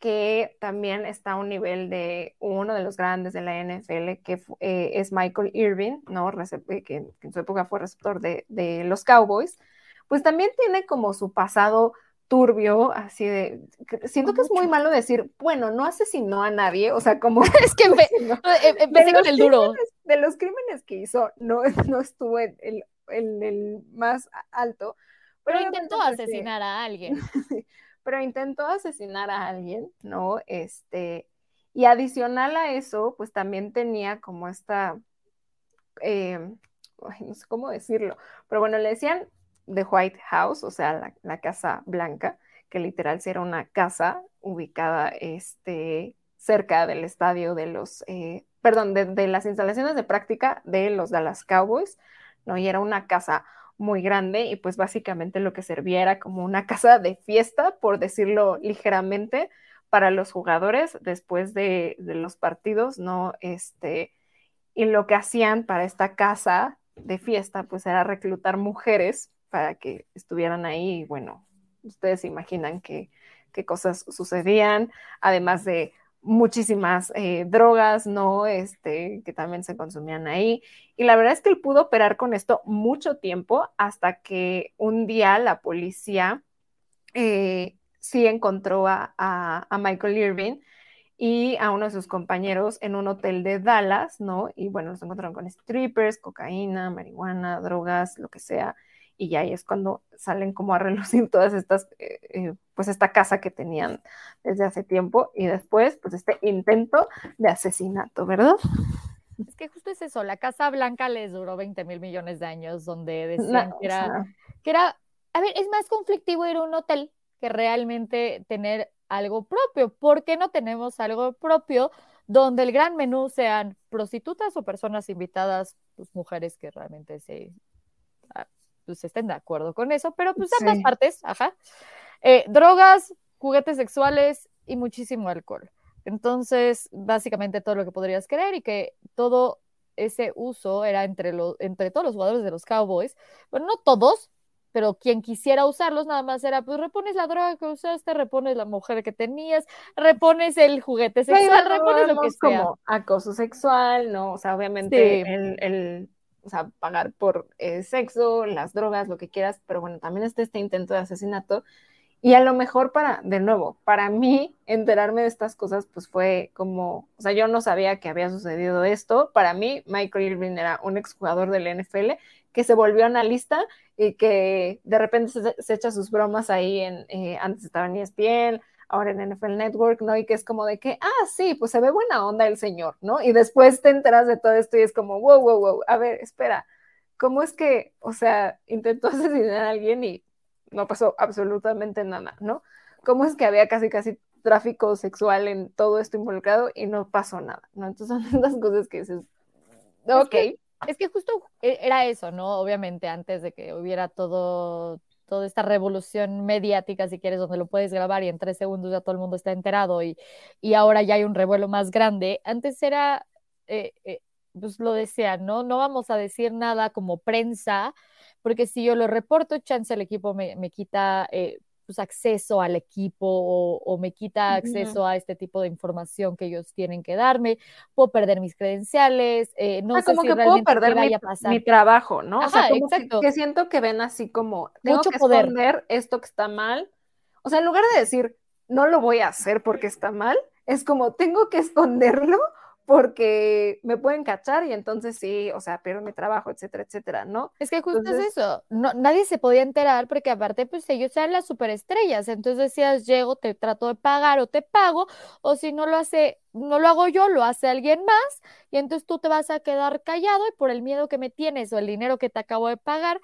que también está a un nivel de uno de los grandes de la NFL, que eh, es Michael Irving, ¿no? Eh, que, en su época fue receptor de, los Cowboys, pues también tiene como su pasado turbio, así de, siento que es muy malo decir, bueno, no asesinó a nadie, o sea, como... es que eh, empecé con el duro. De los crímenes que hizo, no, no estuvo en el, el más alto. Pero, intentó asesinar a alguien. Pero intentó asesinar a alguien, ¿no? Este, y adicional a eso, pues también tenía como esta, eh, no sé cómo decirlo, pero bueno, le decían The White House, o sea, la, Casa Blanca, que literal era una casa ubicada este, cerca del estadio de los, eh, perdón, de, de, las instalaciones de práctica de los Dallas Cowboys, ¿no? Y era una casa muy grande y pues básicamente lo que servía era como una casa de fiesta, por decirlo ligeramente, para los jugadores después de, los partidos, ¿no? Este, y lo que hacían para esta casa de fiesta, pues era reclutar mujeres para que estuvieran ahí y bueno, ustedes imaginan qué, qué cosas sucedían, además de muchísimas eh, drogas, ¿no? Este, que también se consumían ahí. Y la verdad es que él pudo operar con esto mucho tiempo hasta que un día la policía eh, sí encontró a, a, Michael Irving y a uno de sus compañeros en un hotel de Dallas, ¿no? Y bueno, los encontraron con strippers, cocaína, marihuana, drogas, lo que sea y ya ahí es cuando salen como a relucir todas estas, eh, pues esta casa que tenían desde hace tiempo y después, pues este intento de asesinato, ¿verdad? Es que justo es eso, la Casa Blanca les duró 20 mil millones de años, donde decían que, era, que era, a ver, es más conflictivo ir a un hotel que realmente tener algo propio. ¿Por qué no tenemos algo propio donde el gran menú sean prostitutas o personas invitadas, pues mujeres que realmente se pues estén de acuerdo con eso, pero pues ambas partes, ajá. Eh, drogas, juguetes sexuales y muchísimo alcohol. Entonces, básicamente todo lo que podrías querer y que todo ese uso era entre, entre todos los jugadores de los Cowboys. Bueno, no todos, pero quien quisiera usarlos nada más era, pues repones la droga que usaste, repones la mujer que tenías, repones el juguete sexual, repones lo que sea. como acoso sexual, ¿no? O sea, obviamente el o sea, pagar por eh, sexo, las drogas, lo que quieras, pero bueno, también está este intento de asesinato. Y a lo mejor para, de nuevo, para mí enterarme de estas cosas, pues fue como, o sea, yo no sabía que había sucedido esto. Para mí, Michael Irving era un exjugador del NFL que se volvió analista y que de repente se, echa sus bromas ahí en, eh, antes estaba en ESPN, ahora en NFL Network, ¿no? Y que es como de que, ah, sí, pues se ve buena onda el señor, ¿no? Y después te enteras de todo esto y es como, wow, wow, wow, a ver, espera, ¿cómo es que, o sea, intentó asesinar a alguien y no pasó absolutamente nada, ¿no? ¿Cómo es que había casi, casi tráfico sexual en todo esto involucrado y no pasó nada, ¿no? Entonces son las cosas que dices, ok. es que justo e, era eso, ¿no? Obviamente antes de que hubiera todo toda esta revolución mediática, si quieres, donde lo puedes grabar y en tres segundos ya todo el mundo está enterado y, y ahora ya hay un revuelo más grande. Antes era, eh, eh, pues lo decía, ¿no? No vamos a decir nada como prensa, porque si yo lo reporto, chance el equipo me, me quita eh, pues, acceso al equipo o, me quita acceso a este tipo de información que ellos tienen que darme, puedo perder mis credenciales, eh, no ah, sé como si que puedo perder mi, mi, trabajo, ¿no? o sea, como Que, siento que ven así como, tengo Mucho que poder. esconder esto que está mal. O sea, en lugar de decir, no lo voy a hacer porque está mal, es como, tengo que esconderlo porque me pueden cachar y entonces sí, o sea, pierdo mi trabajo, etcétera, etcétera, ¿no? Es que justo es eso, no, nadie se podía enterar porque aparte pues ellos eran las superestrellas, entonces decías, llego, te trato de pagar o te pago, o si no lo hace, no lo hago yo, lo hace alguien más, y entonces tú te vas a quedar callado y por el miedo que me tienes o el dinero que te acabo de pagar,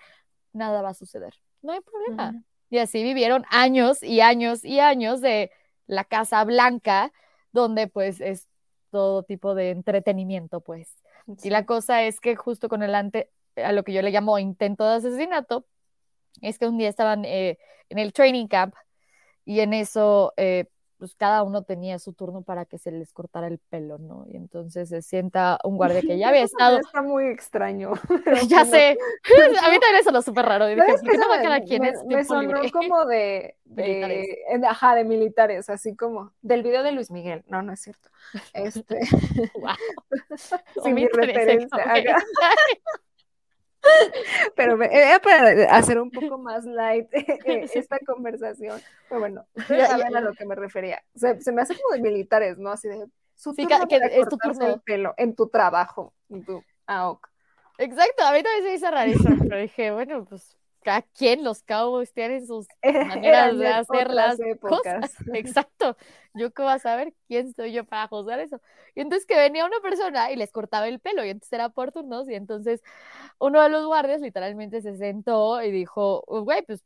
nada va a suceder, no hay problema. Y así vivieron años y años y años de la Casa Blanca, donde pues es todo tipo de entretenimiento, pues. Y la cosa es que justo con el ante, a lo que yo le llamo intento de asesinato, es que un día estaban eh, en el training camp y en eso eh, pues cada uno tenía su turno para que se les cortara el pelo, ¿no? Y entonces se sienta un guardia que ya había estado. Está muy extraño. ya sé. a mí también eso lo súper raro. Y dije, ¿por qué no va cada quien es Me sonó como de, de, ajá, de militares, así como del video de Luis Miguel. No, no es cierto. Este. wow. Sin mi referencia. Pero era para hacer un poco más light eh, esta conversación. Pero bueno, ya saben a lo que me refería. se me hace como de militares, ¿no? Así de su sí, que, es tu turno. el pelo en tu trabajo. Y tú, ah, Exacto, a mí también se me hizo rarísimo, pero dije, bueno, pues cada quien, los Cowboys tienen sus maneras de hacer las cosas. Exacto. Yo qué vas a saber quién soy yo para juzgar eso. Y entonces que venía una persona y les cortaba el pelo y entonces era por turnos y entonces uno de los guardias literalmente se sentó y dijo, güey, pues,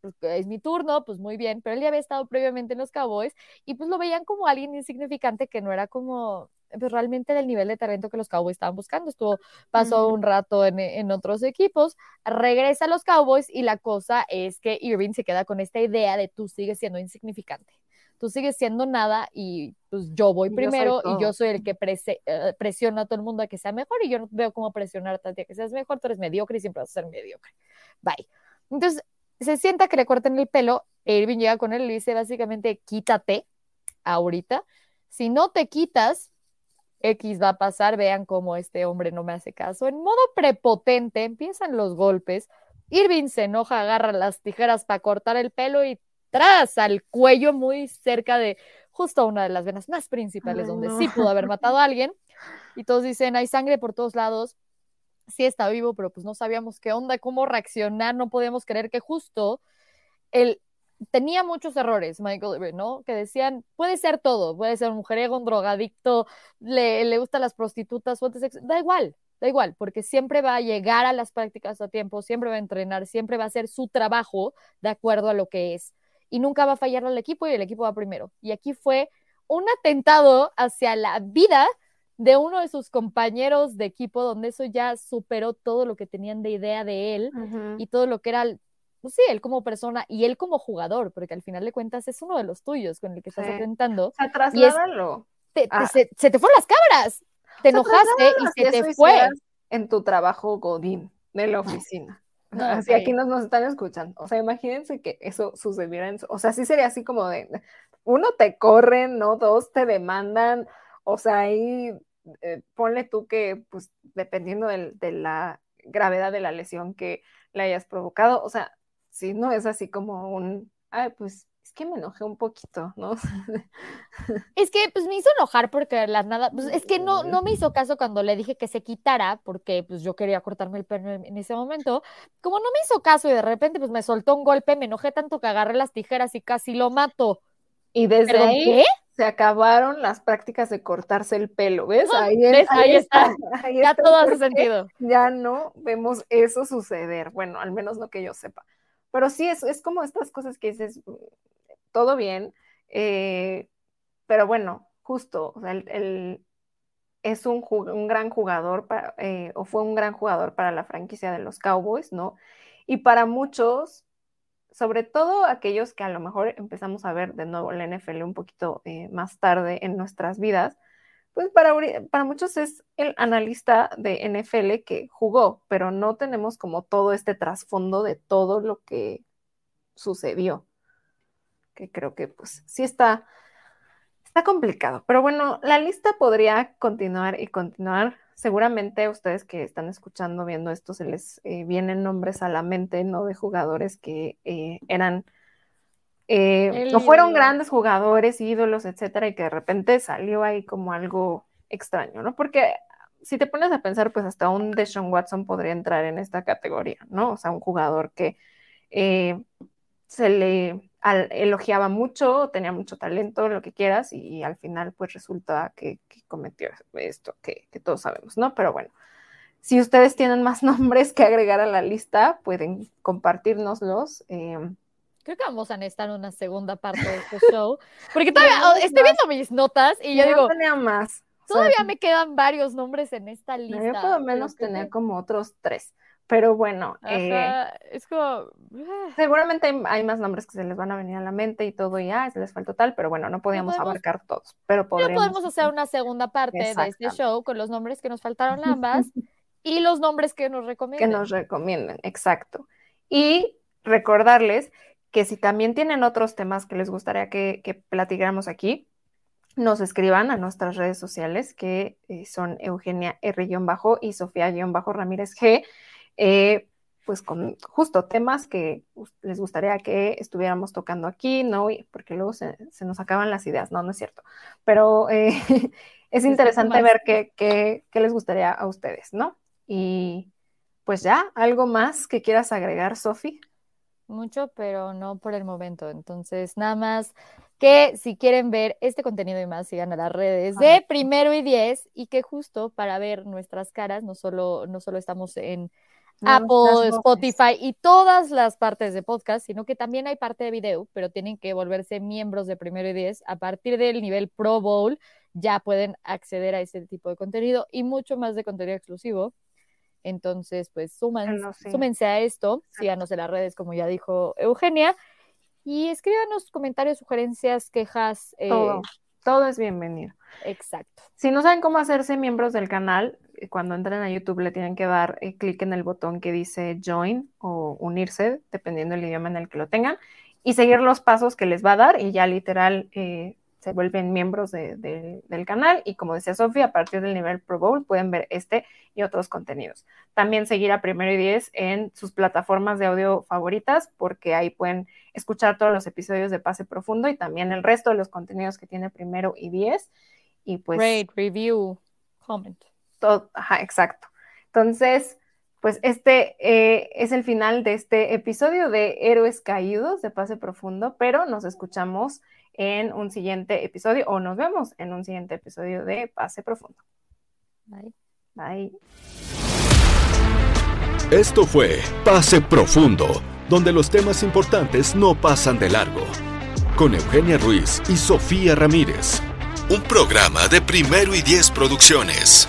pues es mi turno, pues muy bien, pero él ya había estado previamente en los Cowboys y pues lo veían como alguien insignificante que no era como pues realmente del nivel de talento que los Cowboys estaban buscando. Estuvo, pasó un rato en, en, otros equipos, regresa a los Cowboys y la cosa es que Irving se queda con esta idea de tú sigues siendo insignificante. Tú sigues siendo nada y pues yo voy primero y yo soy el que eh, presiona a todo el mundo a que sea mejor y yo no veo cómo presionarte a ti a que seas mejor, tú eres mediocre y siempre vas a ser mediocre. Bye. Entonces, se sienta que le corten el pelo, Irving llega con él y le dice básicamente, quítate ahorita si no te quitas, X va a pasar, vean cómo este hombre no me hace caso. En modo prepotente empiezan los golpes. Irving se enoja, agarra las tijeras para cortar el pelo y tras al cuello muy cerca de justo una de las venas más principales donde sí pudo haber matado a alguien. Y todos dicen, hay sangre por todos lados. Sí está vivo, pero pues no sabíamos qué onda, cómo reaccionar, no podíamos creer que justo él tenía muchos errores, Michael, ¿no? Que decían, puede ser todo, puede ser un mujeriego, un drogadicto, le, le gustan las prostitutas, da igual, da igual, porque siempre va a llegar a las prácticas a tiempo, siempre va a entrenar, siempre va a hacer su trabajo de acuerdo a lo que es. Y nunca va a fallar al equipo y el equipo va primero. Y aquí fue un atentado hacia la vida de uno de sus compañeros de equipo, donde eso ya superó todo lo que tenían de idea de él y todo lo que era, pues sí, él como persona y él como jugador, porque al final de cuentas es uno de los tuyos con el que estás enfrentando. O sea, trasládalo. Ah. se, te fueron las cabras, te enojaste y se te fue. En tu trabajo Godín de la oficina. así aquí nos, nos están escuchando. O sea, imagínense que eso sucediera en O sea, sí sería así como de, uno te corren, ¿no? Dos te demandan, o sea, ahí eh, ponle tú que, pues, dependiendo de la gravedad de la lesión que le hayas provocado, o sea, si no es así como un, ay, pues es que me enojé un poquito, ¿no? Es que pues me hizo enojar porque la nada, pues es que no, no me hizo caso cuando le dije que se quitara, porque pues yo quería cortarme el pelo en, ese momento. Como no me hizo caso y de repente pues me soltó un golpe, me enojé tanto que agarré las tijeras y casi lo mato. Y desde ahí se acabaron las prácticas de cortarse el pelo, ¿ves? Ahí, está. ya todo hace sentido. Ya no vemos eso suceder. Bueno, al menos lo que yo sepa. Pero sí, es, es como estas cosas que dices, todo bien, eh, pero bueno, justo, o sea, él, es un, un, gran jugador, eh, o fue un gran jugador para la franquicia de los Cowboys, ¿no? Y para muchos, sobre todo aquellos que a lo mejor empezamos a ver de nuevo la NFL un poquito eh, más tarde en nuestras vidas, pues para, para muchos es el analista de NFL que jugó, pero no tenemos como todo este trasfondo de todo lo que sucedió que creo que pues sí está, está complicado. Pero bueno, la lista podría continuar y continuar. Seguramente ustedes que están escuchando, viendo esto, se les eh, vienen nombres a la mente, ¿no? De jugadores que eh, eran, eh, no fueron grandes jugadores, ídolos, etcétera, y que de repente salió ahí como algo extraño, ¿no? Porque si te pones a pensar, pues hasta un Deshaun Watson podría entrar en esta categoría, ¿no? O sea, un jugador que se le elogiaba mucho, tenía mucho talento, lo que quieras, y, al final pues resulta que, cometió esto que, todos sabemos, ¿no? Pero bueno, si ustedes tienen más nombres que agregar a la lista, pueden compartirnoslos. Em, Creo que vamos a necesitar una segunda parte de este show, porque todavía estoy viendo mis notas y yo digo... tenía más. Todavía me quedan varios nombres en esta lista. Yo por lo menos tenía como otros tres. Pero bueno, eh, es como... Ah. seguramente hay, más nombres que se les van a venir a la mente y todo, y ah, se les faltó tal, pero bueno, no podíamos abarcar todos. Pero podríamos... podemos hacer una segunda parte de este show con los nombres que nos faltaron ambas y los nombres que nos recomienden. Que nos recomienden, exacto. Y recordarles que si también tienen otros temas que les gustaría que, que platicáramos aquí, nos escriban a nuestras redes sociales que eh, son Eugenia R-Bajo y Sofía-Ramírez G eh, pues con justo temas que les gustaría que estuviéramos tocando aquí, ¿no? Porque luego se, nos acaban las ideas, no, no es cierto. Pero eh, es interesante ver qué, qué, qué, les gustaría a ustedes, ¿no? Y pues ya, ¿algo más que quieras agregar, Sofi? Mucho, pero no por el momento. Entonces, nada más que si quieren ver este contenido y más, sigan a las redes de Primero y Diez y que justo para ver nuestras caras, no solo, no solo estamos en Apple, Spotify y todas las partes de podcast, sino que también hay parte de video, pero tienen que volverse miembros de Primero y Diez. A partir del nivel Pro Bowl ya pueden acceder a ese tipo de contenido y mucho más de contenido exclusivo. Entonces, pues súmense a esto, síganos en las redes, como ya dijo Eugenia, y escríbanos comentarios, sugerencias, quejas. Eh, todo, todo es bienvenido. Exacto. Si no saben cómo hacerse miembros del canal, eh, cuando entren a YouTube le tienen que dar eh, clic en el botón que dice join o unirse, dependiendo del idioma en el que lo tengan, y seguir los pasos que les va a dar y ya literal se vuelven miembros del canal y como decía Sofía, a partir del nivel Pro Bowl pueden ver este y otros contenidos. También seguir a Primero y Diez en sus plataformas de audio favoritas porque ahí pueden escuchar todos los episodios de Pase Profundo y también el resto de los contenidos que tiene Primero y Diez. Y pues... Rate, review, comment. Todo, ajá, exacto. Entonces, pues este eh, es el final de este episodio de Héroes Caídos de Pase Profundo, pero nos escuchamos en un siguiente episodio o nos vemos en un siguiente episodio de Pase Profundo. Bye. Bye. Esto fue Pase Profundo, donde los temas importantes no pasan de largo. Con Eugenia Ruiz y Sofía Ramírez. Un programa de primero y diez producciones.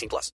18 plus.